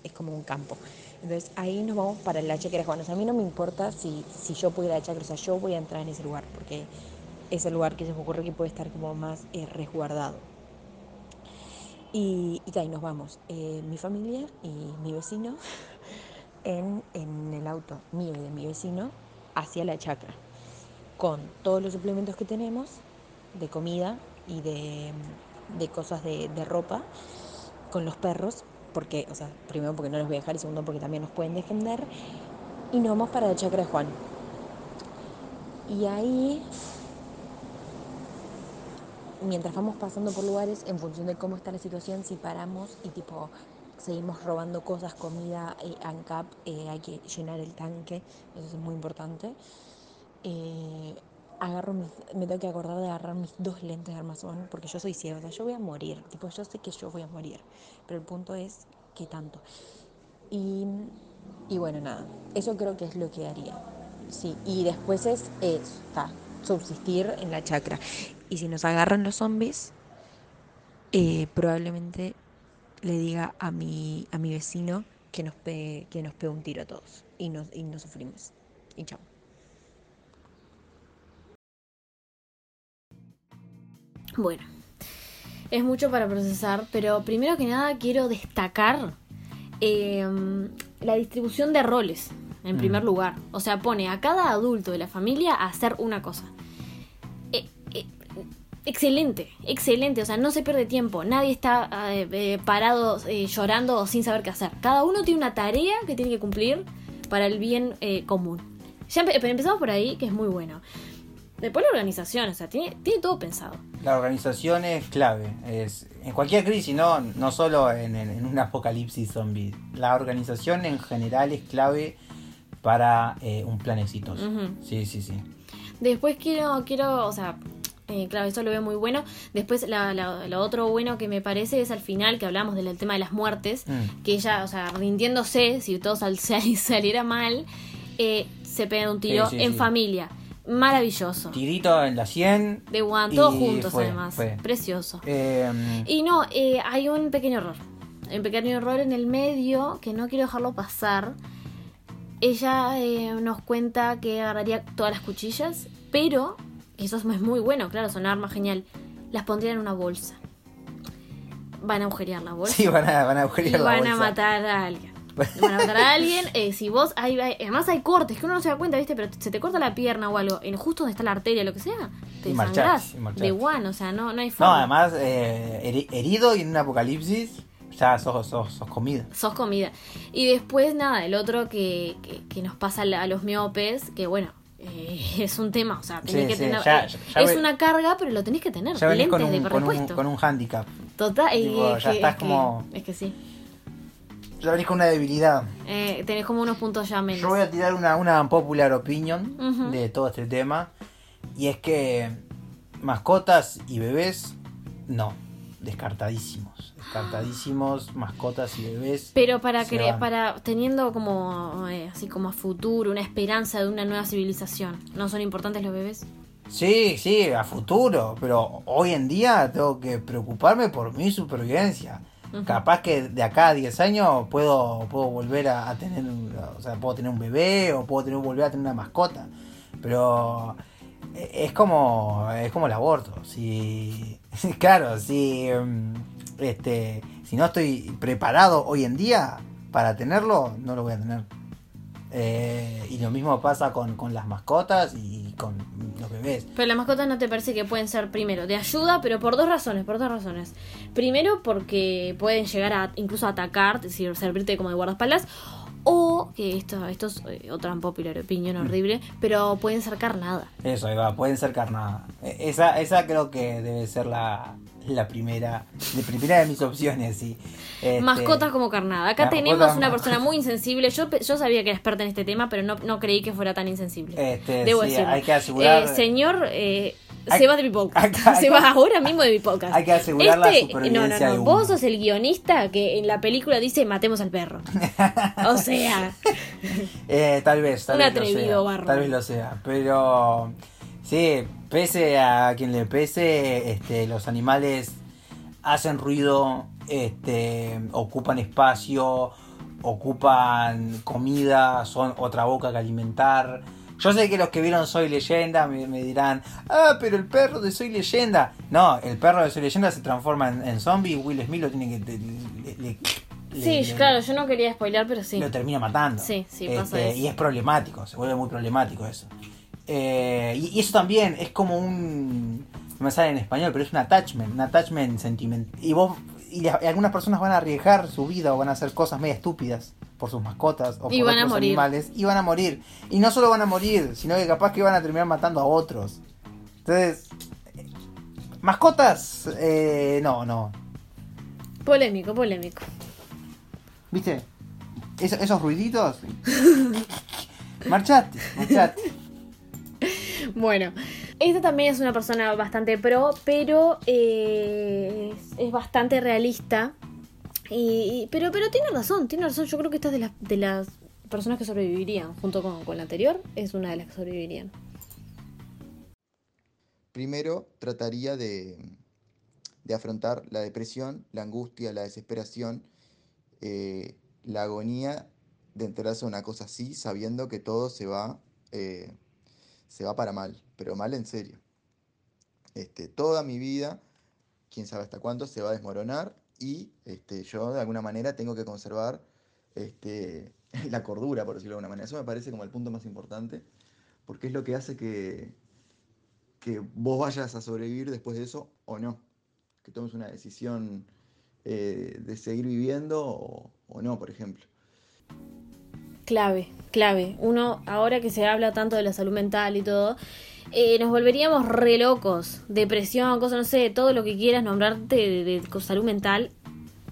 es- como un campo. Entonces ahí nos vamos para la chacra de Juan. O sea, a mí no me importa si, si yo puedo ir a la chacra, o sea, yo voy a entrar en ese lugar, porque es el lugar que se me ocurre que puede estar como más eh, resguardado. Y, y y nos vamos, eh, mi familia y mi vecino, en, en el auto mío y de mi vecino, hacia la chacra con todos los suplementos que tenemos de comida y de, de cosas de, de ropa, con los perros, porque, o sea, primero porque no los voy a dejar y segundo porque también nos pueden defender, y nos vamos para la chacra de Juan. Y ahí, mientras vamos pasando por lugares, en función de cómo está la situación, si paramos y tipo seguimos robando cosas, comida, eh, ANCAP, eh, hay que llenar el tanque, eso es muy importante. Eh, agarro mis, me tengo que acordar de agarrar mis dos lentes de armazón porque yo soy ciega, o sea, yo voy a morir, tipo, yo sé que yo voy a morir, pero el punto es qué tanto. Y, y bueno, nada, eso creo que es lo que haría. Sí, y después es, es subsistir en la chacra. Y si nos agarran los zombies, eh, probablemente le diga a mi, a mi vecino que nos pegue, que nos pegue un tiro a todos y nos, y nos sufrimos. Y chao. Bueno, es mucho para procesar, pero primero que nada quiero destacar eh, la distribución de roles, en primer lugar. O sea, pone a cada adulto de la familia a hacer una cosa. Eh, eh, excelente, excelente. O sea, no se pierde tiempo. Nadie está eh, parado llorando o sin saber qué hacer. Cada uno tiene una tarea que tiene que cumplir para el bien eh, común. Ya empe- empezamos por ahí, que es muy bueno. Después la organización, o sea, tiene, tiene todo pensado. La organización es clave. Es, en cualquier crisis, no, no solo en, en- un apocalipsis zombie. La organización en general es clave para eh, un plan exitoso. Sí, sí, sí. Después quiero, quiero, o sea, eh, claro, eso lo veo muy bueno. Después la- la- lo otro bueno que me parece es al final que hablamos del tema de las muertes, Mm. que ella, o sea, rindiéndose, si todo sal- sal- saliera mal, eh, se pega un tiro Sí, sí, en sí. familia. Maravilloso. Tirito en la 100. De one, todos juntos fue, además. fue. Precioso. Eh, Y no, eh, hay un pequeño error. Un pequeño error en el medio que no quiero dejarlo pasar. Ella eh, nos cuenta que agarraría todas las cuchillas, pero, eso es muy bueno, claro, son armas genial, las pondría en una bolsa. Van a agujerear la bolsa. sí, van a, van a y agujerear la van a bolsa. matar a alguien. Van a matar a alguien. eh, si vos. Hay, hay- además hay cortes que uno no se da cuenta, ¿viste? Pero se te corta la pierna o algo, en justo donde está la arteria, lo que sea, te Y marchás, desangrás. y marchás. De one, o sea, no, no hay No, forma. además, eh, heri- herido y en un apocalipsis, ya sos, sos, sos comida. sos comida. Y después, nada, el otro que, que, que nos pasa a los miopes, que bueno, eh, es un tema, o sea, tenés Sí, que sí, tener. ya- eh, ya es ve- una carga, pero lo tenés que tener. Ya venís lentes con un, de con, un, repuesto. con un handicap. Total, y tipo, ya que- estás es que- como- es que sí. Ya venís con una debilidad. Eh, tenés como unos puntos ya menos. Yo voy a tirar una, una popular opinion de todo este tema. Y es que mascotas y bebés, no. Descartadísimos. Descartadísimos, mascotas y bebés. Pero para van. para teniendo como eh, así como a futuro una esperanza de una nueva civilización, ¿no son importantes los bebés? Sí, sí, a futuro, pero hoy en día tengo que preocuparme por mi supervivencia. Capaz que de acá a 10 años puedo, puedo volver a, tener, o sea, puedo tener un bebé o puedo tener, volver a tener una mascota. Pero eh, es como, es como el aborto. Si, claro, si, mm, este, si no estoy preparado hoy en día para tenerlo, no lo voy a tener. Eh, y lo mismo pasa con, con las mascotas y con los bebés. Pero las mascotas no te parece que pueden ser, primero, de ayuda, pero por dos razones, por dos razones. Primero, porque pueden llegar a incluso a atacar, es decir, servirte como de guardaespaldas. O, que esto, esto es eh, otra popular opinión horrible, pero pueden ser carnada. Eso, ahí va, pueden ser carnada. E- Esa, esa creo que debe ser la, la primera, la primera de mis opciones, sí. Este, Mascotas como carnada. Acá tenemos una persona muy insensible. Yo, yo sabía que era experta en este tema, pero no, no creí que fuera tan insensible. Este, Debo sí, decirlo. hay que asegurar- Eh, señor, eh, se va de mi podcast. acá- se va ahora mismo de mi podcast. Hay que asegurar la Este- supervivencia No, no, no. Vos sos el guionista que en la película dice matemos al perro. O sea, Eh, tal vez, tal Un vez lo atrevido sea. bárbaro. Tal vez lo sea. Pero sí, pese a quien le pese, este, los animales hacen ruido, este, ocupan espacio, ocupan comida, son otra boca que alimentar. Yo sé que los que vieron Soy Leyenda me, me dirán, ah, pero el perro de Soy Leyenda. No, el perro de Soy Leyenda se transforma en, en zombie y Will Smith lo tiene que... le- le- le- sí, claro, yo no quería spoilear, pero sí. lo termina matando. Sí, sí, pasa Este, eso. Y es problemático, se vuelve muy problemático eso. Eh, y, y eso también es como un. No me sale en español, pero es un attachment, un attachment sentimental. Y vos. Y, y algunas personas van a arriesgar su vida o van a hacer cosas media estúpidas por sus mascotas o Y por van a otros morir. animales y van a morir. Y no solo van a morir, sino que capaz que van a terminar matando a otros. Entonces, eh, mascotas, eh, no, no. Polémico, polémico. ¿Viste? Eso- esos ruiditos. marchate, marchate. Bueno, esta también es una persona bastante pro, pero eh, es, es bastante realista. Y, pero, pero tiene razón, tiene razón. Yo creo que esta es de las, de las personas que sobrevivirían, junto con, con la anterior, es una de las que sobrevivirían. Primero trataría de, de afrontar la depresión, la angustia, la desesperación, eh, la agonía de enterarse de una cosa así, sabiendo que todo se va, eh, se va para mal, pero mal en serio. Este, toda mi vida, quién sabe hasta cuándo, se va a desmoronar y este, yo de alguna manera tengo que conservar este, la cordura, por decirlo de alguna manera. Eso me parece como el punto más importante, porque es lo que hace que, vos vayas a sobrevivir después de eso o no. Que tomes una decisión eh, de seguir viviendo o no, por ejemplo. Clave, clave. Uno, ahora que se habla tanto de la salud mental y todo, eh, nos volveríamos re locos. Depresión, cosas, no sé, todo lo que quieras nombrarte de, de- de salud mental.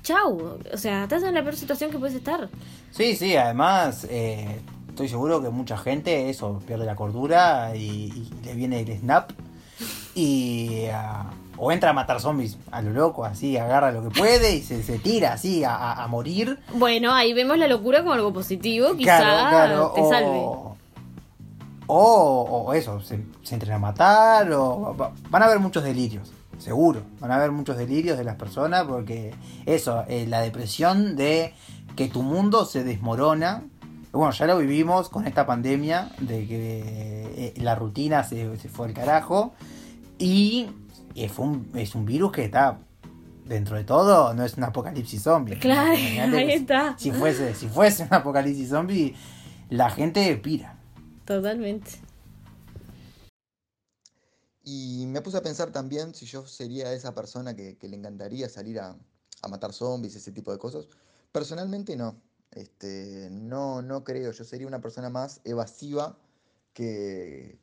Chau. O sea, estás en la peor situación que puedes estar. Sí, sí, además eh, estoy seguro que mucha gente eso pierde la cordura y, y le viene el snap y ah, o entra a matar zombies a lo loco, así agarra lo que puede y se, se tira así a, a- a morir. Bueno, ahí vemos la locura como algo positivo. Quizá Claro, claro, te o, salve. O, o eso, se, se entran a matar o va- van a haber muchos delirios. Seguro, van a haber muchos delirios de las personas porque eso, eh, la depresión de que tu mundo se desmorona. Bueno, ya lo vivimos con esta pandemia de que eh, la rutina se, se fue al carajo y eh, fue un- es un virus que está dentro de todo, no es un apocalipsis zombie. Claro, ahí está. Si fuese, si fuese un apocalipsis zombie, la gente pira. Totalmente. Y me puse a pensar también si yo sería esa persona que, le encantaría salir a, matar zombies, ese tipo de cosas. Personalmente no. Este, no, no creo. Yo sería una persona más evasiva que,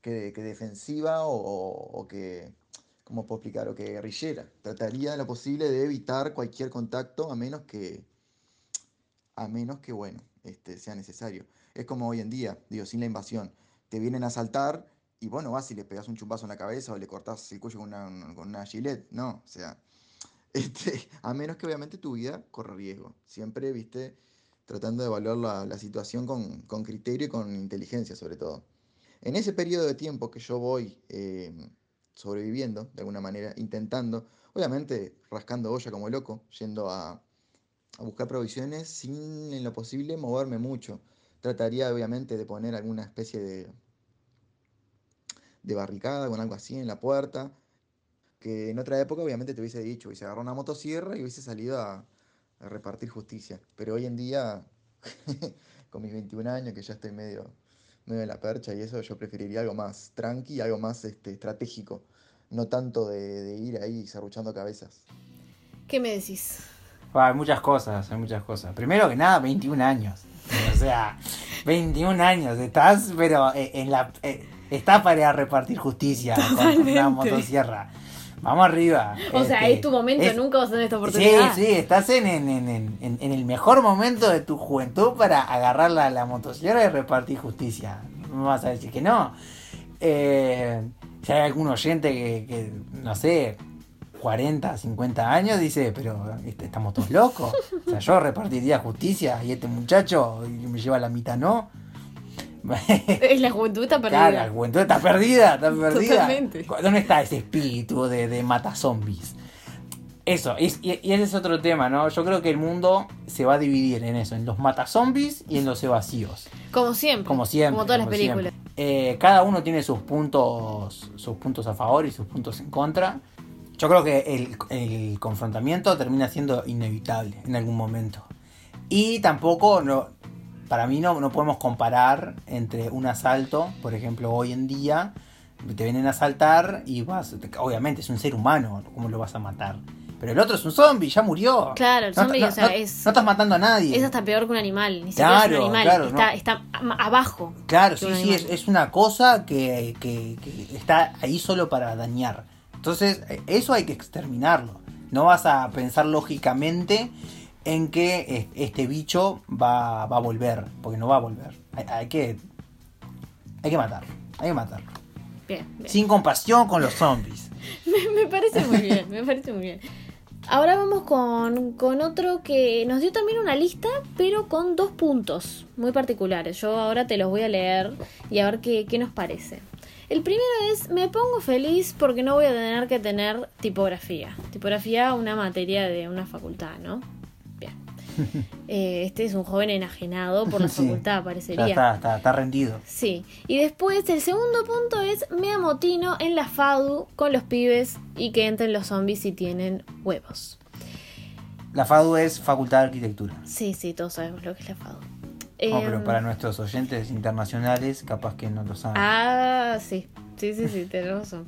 que, que defensiva o que, ¿cómo puedo explicar? O que guerrillera. Trataría de lo posible de evitar cualquier contacto a menos que, a menos que, bueno, este, sea necesario. Es como hoy en día, digo, sin la invasión. Te vienen a asaltar y bueno, vas y le pegas un chupazo en la cabeza o le cortás el cuello con una, con una gilet. No, o sea, este, a menos que obviamente tu vida corra riesgo. Siempre, viste, tratando de evaluar la, situación con, con criterio y con inteligencia sobre todo. En ese periodo de tiempo que yo voy eh, sobreviviendo, de alguna manera, intentando, obviamente rascando olla como loco, yendo a, a buscar provisiones sin en lo posible moverme mucho. Trataría obviamente de poner alguna especie de, de barricada con algo así en la puerta, que en otra época obviamente te hubiese dicho, hubiese agarrado una motosierra y hubiese salido a, a repartir justicia. Pero hoy en día, con mis 21 años, que ya estoy medio, medio en la percha y eso, yo preferiría algo más tranqui, algo más este, estratégico, no tanto de, de ir ahí serruchando cabezas. ¿Qué me decís? Ah, Hay muchas cosas, hay muchas cosas. Primero que nada, 21 años. O sea, 21 años, estás, pero eh, en la eh, estás para repartir justicia con una motosierra. Vamos arriba. O sea, Este, es tu momento, es- nunca vas a tener esta Sí, oportunidad. sí, estás en, en, en, en- el mejor momento de tu juventud para agarrar la, la motosierra y repartir justicia. No vas a decir que no. Eh, si hay algún oyente que, que, no sé, 40, 50 años, dice, pero este, estamos todos locos. O sea, yo repartiría justicia y este muchacho me lleva la mitad, ¿no? Es la juventud está perdida. Claro, la juventud está perdida, está perdida. Totalmente. ¿Dónde está ese espíritu de, de mata zombies? Eso, es- y, y ese es otro tema, ¿no? Yo creo que el mundo se va a dividir en eso, en los mata zombies y en los evasivos. Como siempre. Como siempre. Como todas las películas. Eh, cada uno tiene sus puntos, sus puntos a favor y sus puntos en contra. Yo creo que el, el confrontamiento termina siendo inevitable en algún momento. Y tampoco, no, para mí no, no podemos comparar entre un asalto, por ejemplo, hoy en día, te vienen a asaltar y vas, obviamente es un ser humano, ¿cómo lo vas a matar? Pero el otro es un zombie, ya murió. Claro, el No- zombie, no- o sea, no- es- no estás matando a nadie. Es hasta peor que un animal. Ni siquiera es Claro, un animal. claro, está, está abajo. Claro, sí, sí, es, una cosa que, que- que está ahí solo para dañar. Entonces, eh, eso hay que exterminarlo. No vas a pensar lógicamente en que eh, este bicho va, va a volver, porque no va a volver. Hay, hay que hay que matarlo, hay que matarlo. Bien, bien. Sin compasión con los zombies. Me parece muy bien, me parece muy bien. Ahora vamos con, con otro que nos dio también una lista, pero con dos puntos muy particulares. Yo ahora te los voy a leer y a ver qué, qué nos parece. El primero es, me pongo feliz porque no voy a tener que tener tipografía. Tipografía, una materia de una facultad, ¿no? Bien. Eh, este es un joven enajenado por la Sí. facultad, parecería. está, está, está rendido. Sí, y después el segundo punto es me amotino en la FADU con los pibes y que entren los zombies si tienen huevos. La FADU es Facultad de Arquitectura. Sí, sí, todos sabemos lo que es la FADU. No, Em, pero para nuestros oyentes internacionales, capaz que no lo saben. Ah, sí, sí, sí, sí, tenés razón.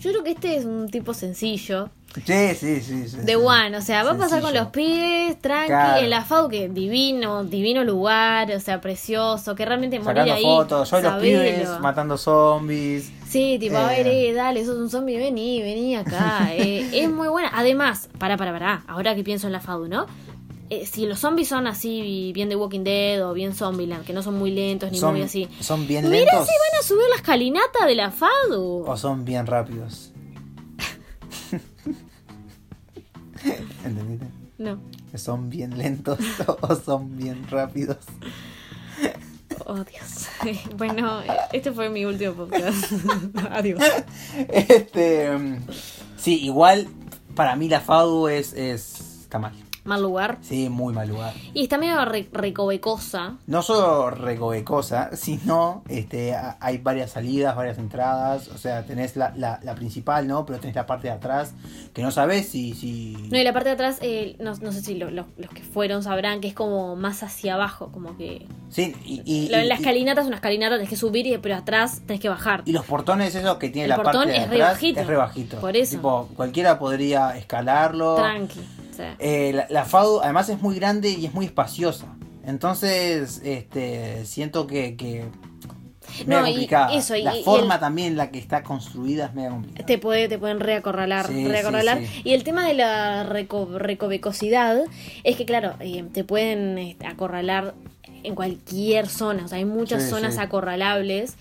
Yo creo que este es un tipo sencillo, Sí, sí, sí. sí, de one, o sea, va a pasar con Sencillo. los pibes, tranqui, Claro. en la FADU que divino, divino lugar, o sea, precioso, que realmente morir Sacando ahí. fotos, yo y los sabelo. pibes matando zombies. Sí, tipo, a ver, Eh. eh, dale, sos un zombie, vení, vení acá. Eh, es muy buena. Además, para, para, para, ahora que pienso en la FADU, ¿no? Eh, si los zombies son así, bien de Walking Dead o bien Zombieland, que no son muy lentos ni Son, muy así. son bien lentos si van a subir la escalinata de la FADU. o son bien rápidos. ¿Entendiste? No. Son bien lentos o son bien rápidos. Oh, Dios. bueno, este fue mi último podcast. Adiós. Este, mm, sí, igual para mí la FADU es, es está mal. Mal lugar. Sí, muy mal lugar. Y está medio re- recovecosa. No solo recovecosa, sino este, hay varias salidas, varias entradas. O sea, tenés la, la, la principal, ¿no? Pero tenés la parte de atrás que no sabes si. si... No, y la parte de atrás, eh, no, no sé si lo- lo- los que fueron sabrán que es como más hacia abajo, como que... Sí, y, y- La, y- la y- escalinata es una escalinata, tenés que subir, y, pero atrás tenés que bajar. Y los portones, esos que tiene El la portón parte de es atrás, bajito. es re bajito. Por eso. Tipo, cualquiera podría escalarlo. Tranqui. Eh, la, la FADU además es muy grande y es muy espaciosa. Entonces, este, siento que, que No, y eso, y- la y forma el- también en la que está construida es media complicada. Te, puede, te pueden reacorralar, Sí, reacorralar. sí, sí. Y el tema de la reco- recovecosidad es que, claro, eh, te pueden este, acorralar en cualquier zona. O sea, hay muchas zonas acorralables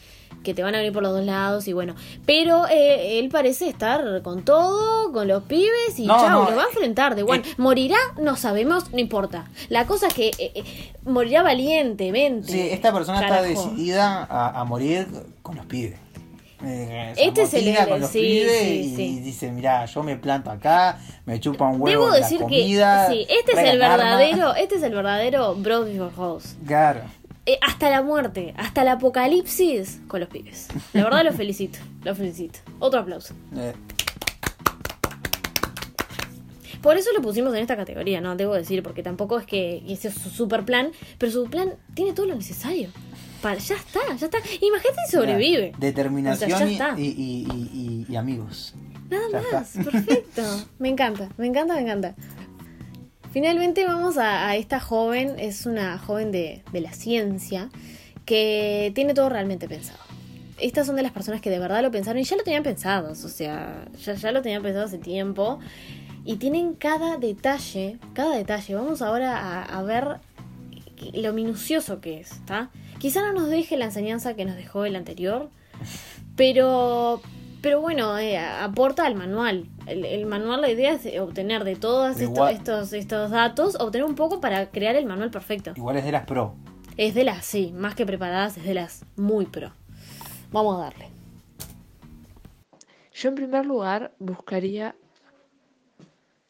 que te van a venir por los dos lados y bueno. Pero eh, él parece estar con todo, con los pibes y No, chau, no, lo va a eh, enfrentar de one. eh. ¿Morirá? No sabemos, no importa. La cosa es que eh, morirá valientemente. Sí, esta persona está decidida a, a morir con los pibes. Este es el con los sí, pibes sí, y sí. dice, mira, yo me planto acá, me chupa un huevo Debo la decir comida, que sí, este es el arma". verdadero, este es el verdadero Bro Before House. Claro. Eh, hasta la muerte, hasta el apocalipsis con los pibes. La verdad lo felicito, lo felicito. Otro aplauso. Eh, Por eso lo pusimos en esta categoría, ¿no? Debo decir, porque tampoco es que ese es su super plan, pero su plan tiene todo lo necesario. Para, ya está, ya está. Imagínate si sobrevive. Determinación O sea, ya y- está. y, y- y- y- y amigos. Nada Ya más, está. perfecto. Me encanta, me encanta, me encanta. Finalmente vamos a, esta joven, es una joven de, de la ciencia que tiene todo realmente pensado. Estas son de las personas que de verdad lo pensaron y ya lo tenían pensado, o sea, ya, ya lo tenían pensado hace tiempo y tienen cada detalle, cada detalle. Vamos ahora a, a ver lo minucioso que es, ¿está? Quizá no nos deje la enseñanza que nos dejó el anterior, pero, pero bueno, eh, aporta al manual. El, el manual, la idea es obtener de todos estos, estos datos, obtener un poco para crear el manual perfecto. Igual es de las pro. Es de las, sí, más que preparadas, es de las muy pro. Vamos a darle. Yo en primer lugar buscaría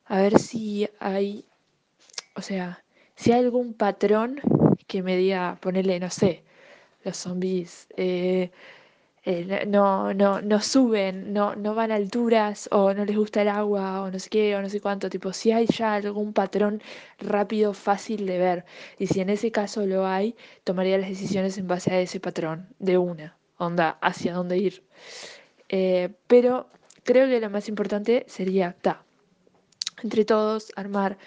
a ver si hay, o sea, si hay algún patrón que me diga, ponerle, no sé, los zombies eh, eh, no, no, no suben, no, no van a alturas, o no les gusta el agua, o no sé qué, o no sé cuánto, tipo, si hay ya algún patrón rápido, fácil de ver, y si en ese caso lo hay, tomaría las decisiones en base a ese patrón, de una, onda, hacia dónde ir. Eh, pero creo que lo más importante sería, ta, entre todos armar,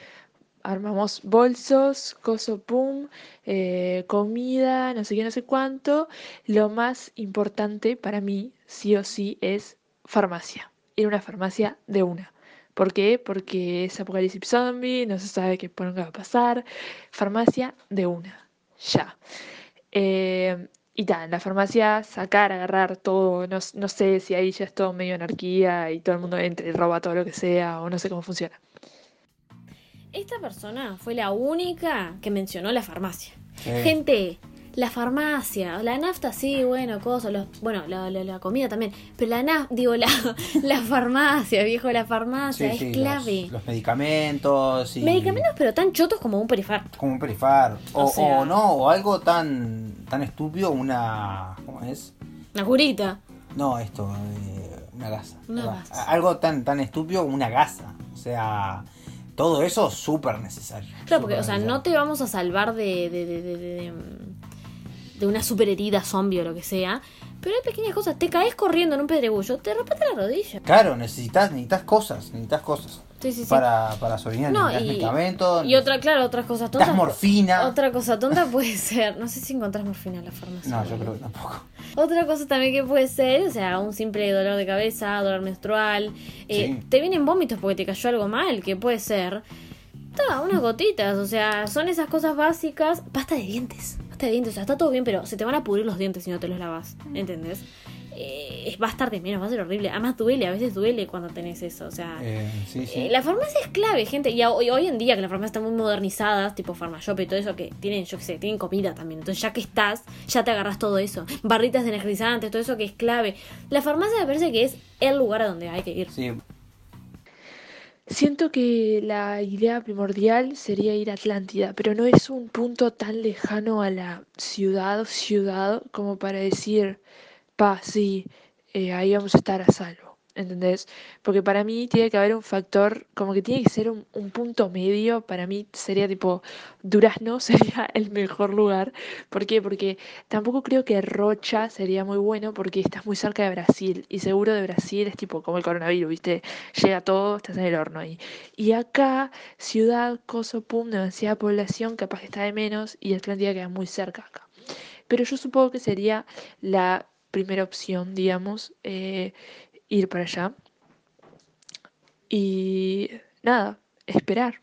armamos bolsos, coso pum, eh, comida, no sé qué, no sé cuánto. Lo más importante para mí, sí o sí, es farmacia. Ir a una farmacia de una. ¿Por qué? Porque es apocalipsis zombie, no se sabe qué va a pasar. Farmacia de una. Ya. Eh, y tal, en la farmacia sacar, agarrar todo, no, no sé si ahí ya es todo medio anarquía y todo el mundo entra y roba todo lo que sea, o no sé cómo funciona. Esta persona fue la única que mencionó la farmacia. Sí. Gente, la farmacia, la nafta sí, bueno, cosas, los, bueno, la, la- la comida también, pero la nafta, digo, la, la farmacia, viejo, la farmacia Sí, es sí, clave. Los, los medicamentos y Medicamentos, pero tan chotos como un perifar. como un perifar. O, O sea- o no, o algo tan tan estúpido, una ¿cómo es? Una curita. No, esto, eh, una gasa. Una gasa. Algo tan tan estúpido como una gasa. O sea, todo eso súper necesario. Claro, porque, o sea, no te vamos a salvar de, de, de, de, de- de, de una super herida zombie o lo que sea. Pero hay pequeñas cosas. Te caes corriendo en un pedregullo, te rompete la rodilla. Claro, necesitas, necesitas cosas, necesitas cosas. Sí, sí, sí. Para, para sobrevivir, No, necesitas y, medicamentos. y otra, claro, otras cosas tontas. morfina. Otra cosa tonta puede ser, no sé si encontrás morfina en la farmacia. No, yo creo que tampoco. Otra cosa también que puede ser, o sea, un simple dolor de cabeza, dolor menstrual. eh, Sí. Te vienen vómitos porque te cayó algo mal, que puede ser. Ta, unas gotitas, o sea, son esas cosas básicas. Pasta de dientes, pasta de dientes, o sea, está todo bien, pero se te van a pudrir los dientes si no te los lavas, ¿entendés? Eh, va a estar de menos, va a ser horrible. Además duele, a veces duele cuando tenés eso, o sea... Eh, sí, sí. Eh, la farmacia es clave, gente. Y hoy, hoy en día que las farmacias están muy modernizadas, tipo Farmashop y todo eso, que tienen, yo qué sé, tienen comida también. Entonces, ya que estás, ya te agarras todo eso. Barritas de energizantes, todo eso que es clave. La farmacia me parece que es el lugar a donde hay que ir. Sí, Siento que la idea primordial sería ir a Atlántida, pero no es un punto tan lejano a la ciudad, ciudad, como para decir, pa, sí, eh, ahí vamos a estar a salvo, ¿entendés? Porque para mí tiene que haber un factor, como que tiene que ser un, un punto medio, para mí sería tipo, Durazno sería el mejor lugar. ¿Por qué? Porque tampoco creo que Rocha sería muy bueno porque estás muy cerca de Brasil y seguro de Brasil es tipo como el coronavirus, ¿viste? Llega todo, estás en el horno ahí. Y acá, ciudad, coso, pum, demasiada población, capaz que está de menos y Atlántida queda muy cerca acá. Pero yo supongo que sería la primera opción, digamos, eh, ir para allá. Y nada, esperar.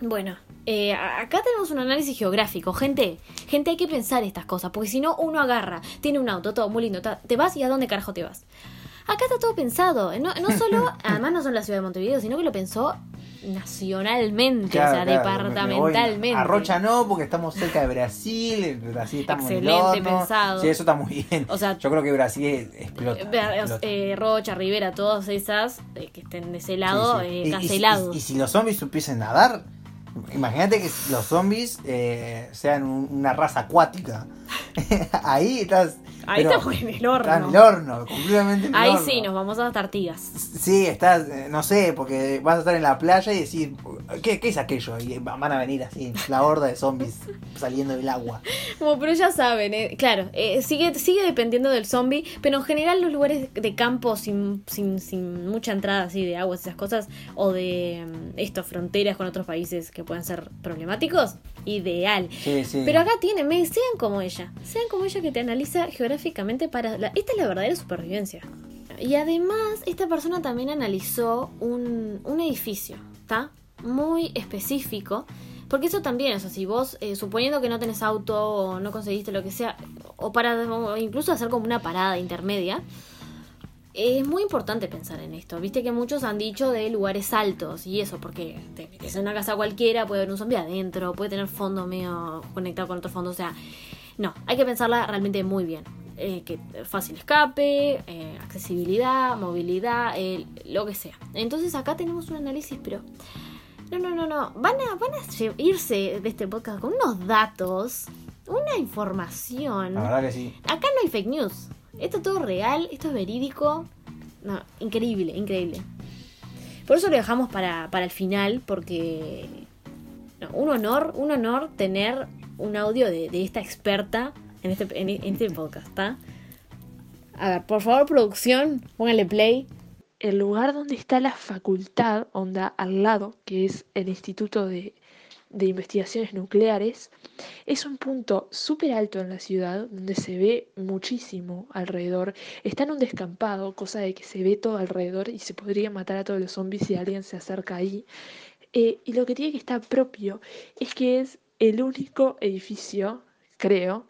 Bueno, eh, acá tenemos un análisis geográfico. Gente, gente, hay que pensar estas cosas. Porque si no, uno agarra, tiene un auto, todo muy lindo. Te vas y a dónde carajo te vas. Acá está todo pensado. No, no solo, además no solo la ciudad de Montevideo, sino que lo pensó nacionalmente, Claro, o sea, claro, departamentalmente. A Rocha no, porque estamos cerca de Brasil, Brasil está muy Excelente pensado. Sí, eso está muy bien. O sea, yo creo que Brasil explota. Eh, explota. eh, Rocha, Rivera, todas esas eh, que estén de ese Sí, lado, sí. eh, Y- y- cancelados. Y, y si los zombies supiesen nadar, imagínate que los zombies sean un- una raza acuática. Ahí estás. Ahí pero- estamos en el horno. Estás en el horno, completamente en el Ahí horno. sí, nos vamos a tartigas. Sí, estás, eh, no sé, porque vas a estar en la playa y decir, ¿qué, qué es aquello? Y van a venir así, la horda de zombies saliendo del agua. Como, pero ya saben, eh, claro, eh, sigue, sigue dependiendo del zombie, pero en general los lugares de campo sin, sin, sin mucha entrada así de aguas, esas cosas, o de mm, esto, fronteras con otros países que puedan ser problemáticos, ideal. Sí, sí. Pero acá tienen, me- sean como ella, sean como ella que te analiza geográficamente para... la- esta es la verdadera supervivencia. Y además, esta persona también analizó un, un edificio, ¿está? Muy específico. Porque eso también, o sea, si vos, eh, suponiendo que no tenés auto o no conseguiste lo que sea, o para incluso hacer como una parada intermedia, es muy importante pensar en esto. Viste que muchos han dicho de lugares altos y eso, porque te metes en una casa cualquiera, puede haber un zombie adentro, puede tener fondo medio conectado con otro fondo. O sea, no, hay que pensarla realmente muy bien. Eh, que fácil escape, eh, accesibilidad, movilidad, eh, lo que sea. Entonces acá tenemos un análisis, pero no, no, no, no. Van a, van a irse de este podcast con unos datos, una información. La verdad que sí. Acá no hay fake news. Esto es todo real, esto es verídico. No, increíble, increíble. Por eso lo dejamos para, para el final, porque no, un honor, un honor tener un audio de, de esta experta en este, en, este podcast, ¿está? A ver, por favor, producción, póngale play. el lugar donde está la facultad, onda al lado, que es el Instituto de, de Investigaciones Nucleares, es un punto súper alto en la ciudad, donde se ve muchísimo alrededor. Está en un descampado, cosa de que se ve todo alrededor y se podría matar a todos los zombies si alguien se acerca ahí. Eh, y lo que tiene que estar propio es que es el único edificio, creo,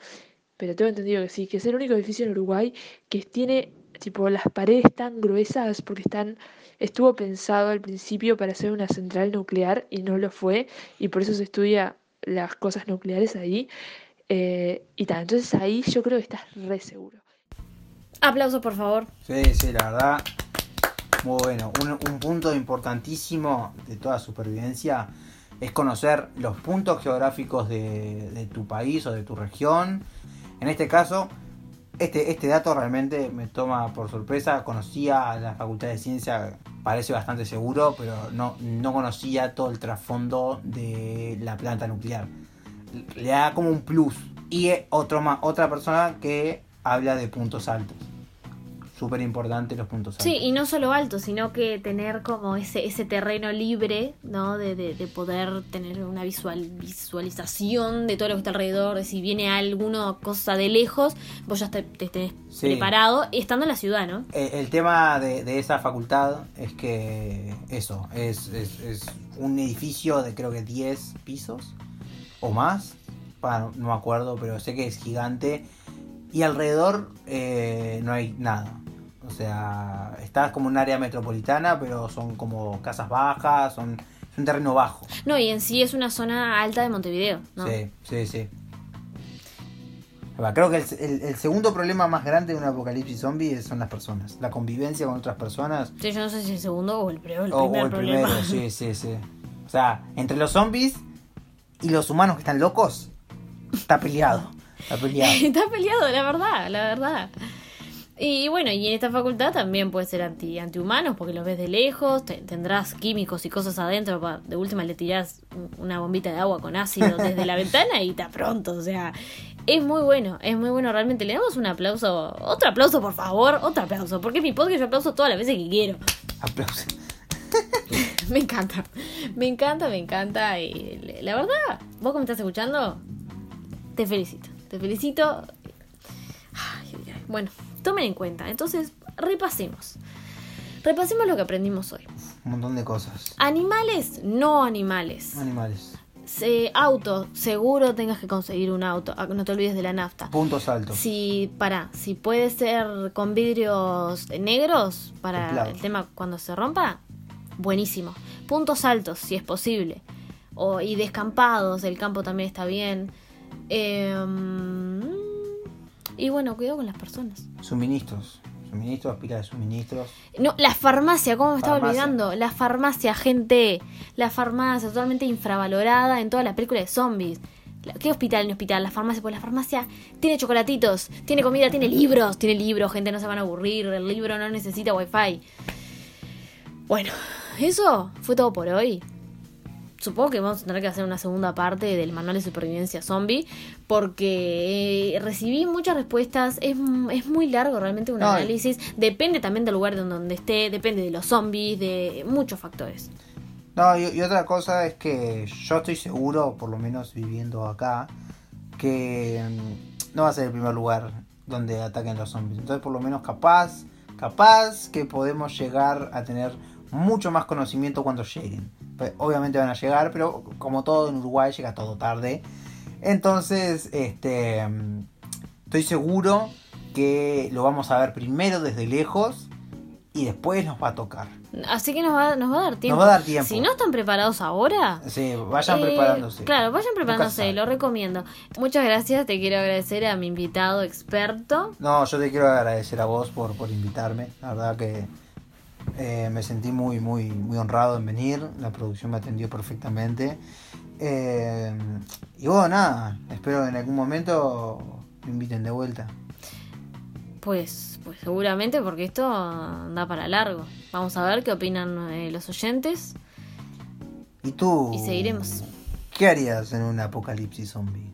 pero tengo entendido que sí, que es el único edificio en Uruguay que tiene tipo las paredes tan gruesas porque están estuvo pensado al principio para hacer una central nuclear y no lo fue y por eso se estudia las cosas nucleares ahí eh, y tal entonces ahí yo creo que estás re seguro Aplausos, por favor. Sí, sí, la verdad. Muy bueno. Un, un punto importantísimo de toda supervivencia es conocer los puntos geográficos de, de tu país o de tu región. En este caso, este, este dato realmente me toma por sorpresa. Conocía la Facultad de Ciencia, parece bastante seguro, pero no, no conocía todo el trasfondo de la planta nuclear. Le da como un plus. Y otro más, otra persona que habla de puntos altos. Súper importante los puntos altos. Sí, y no solo alto, sino que tener como ese, ese terreno libre, ¿no? De, de, de poder tener una visual, visualización de todo lo que está alrededor, de si viene alguna cosa de lejos, vos ya te, te estés Sí. preparado, estando en la ciudad, ¿no? Eh, El tema de, de esa facultad es que eso, es, es- es un edificio de creo que 10 pisos o más, Pa, no, no me acuerdo, pero sé que es gigante y alrededor eh, no hay nada. O sea, está como un área metropolitana, pero son como casas bajas, son, es un terreno bajo. No, y en sí es una zona alta de Montevideo, ¿no? Sí, sí, sí. Creo que el, el- el segundo problema más grande de un apocalipsis zombie son las personas. La convivencia con otras personas. Sí, yo no sé si el segundo o el, pri- el O, o primer el problema. primero, sí, sí, sí. O sea, entre los zombies y los humanos que están locos, está peleado. Está peleado. Está peleado, la verdad, la verdad. Y bueno, y en esta facultad también puede ser anti, antihumanos porque los ves de lejos, te- tendrás químicos y cosas adentro, pa- de última le tirás un- una bombita de agua con ácido desde la ventana y está pronto, o sea, es muy bueno, es muy bueno realmente. Le damos un aplauso, otro aplauso por favor, otro aplauso, porque es mi podcast, yo aplauso todas las veces que quiero. Aplausos. Me encanta, me encanta, me encanta. Y la verdad, vos que me estás escuchando, te felicito, te felicito. Ay. Bueno, tomen en cuenta. Entonces, repasemos. Repasemos lo que aprendimos hoy. un montón de cosas. Animales, no animales. Animales. Se- auto, seguro tengas que conseguir un auto. Ah, No te olvides de la nafta. Puntos altos. Si, para, si puede ser con vidrios negros para el tema cuando se rompa, buenísimo. Puntos altos, si es posible. O, y descampados, el campo también está bien. Em, y bueno, cuidado con las personas. Suministros. Suministros, pilas de suministros. No, la farmacia, ¿cómo me estaba olvidando? La farmacia, gente. La farmacia, totalmente infravalorada en toda la película de zombies. ¿Qué hospital ni hospital? La farmacia, pues la farmacia tiene chocolatitos, tiene comida, tiene libros, tiene libros, gente, no se van a aburrir, el libro no necesita wifi. Bueno, eso fue todo por hoy. Supongo que vamos a tener que hacer una segunda parte del manual de supervivencia zombie porque eh, recibí muchas respuestas, es, es muy largo realmente un análisis, depende también del lugar donde esté, depende de los zombies, de muchos factores. No, y, y otra cosa es que yo estoy seguro, por lo menos viviendo acá, que mm, no va a ser el primer lugar donde ataquen los zombies. Entonces, por lo menos capaz, capaz que podemos llegar a tener mucho más conocimiento cuando lleguen. Pues, obviamente van a llegar, pero como todo en Uruguay llega todo tarde. Entonces, este, estoy seguro que lo vamos a ver primero desde lejos y después nos va a tocar. Así que nos va, nos va a dar tiempo. Nos va a dar tiempo. Si no están preparados ahora, Sí, vayan Eh, preparándose. Claro, vayan preparándose, lo recomiendo. Muchas gracias, te quiero agradecer a mi invitado experto. No, yo te quiero agradecer a vos por, por invitarme. La verdad que eh, me sentí muy, muy, muy honrado en venir. La producción me atendió perfectamente. Eh, y bueno, nada, espero en algún momento me inviten de vuelta. Pues, pues seguramente porque esto da para largo. Vamos a ver qué opinan eh, los oyentes ¿Y tú? y seguiremos. ¿Qué harías en un apocalipsis zombie?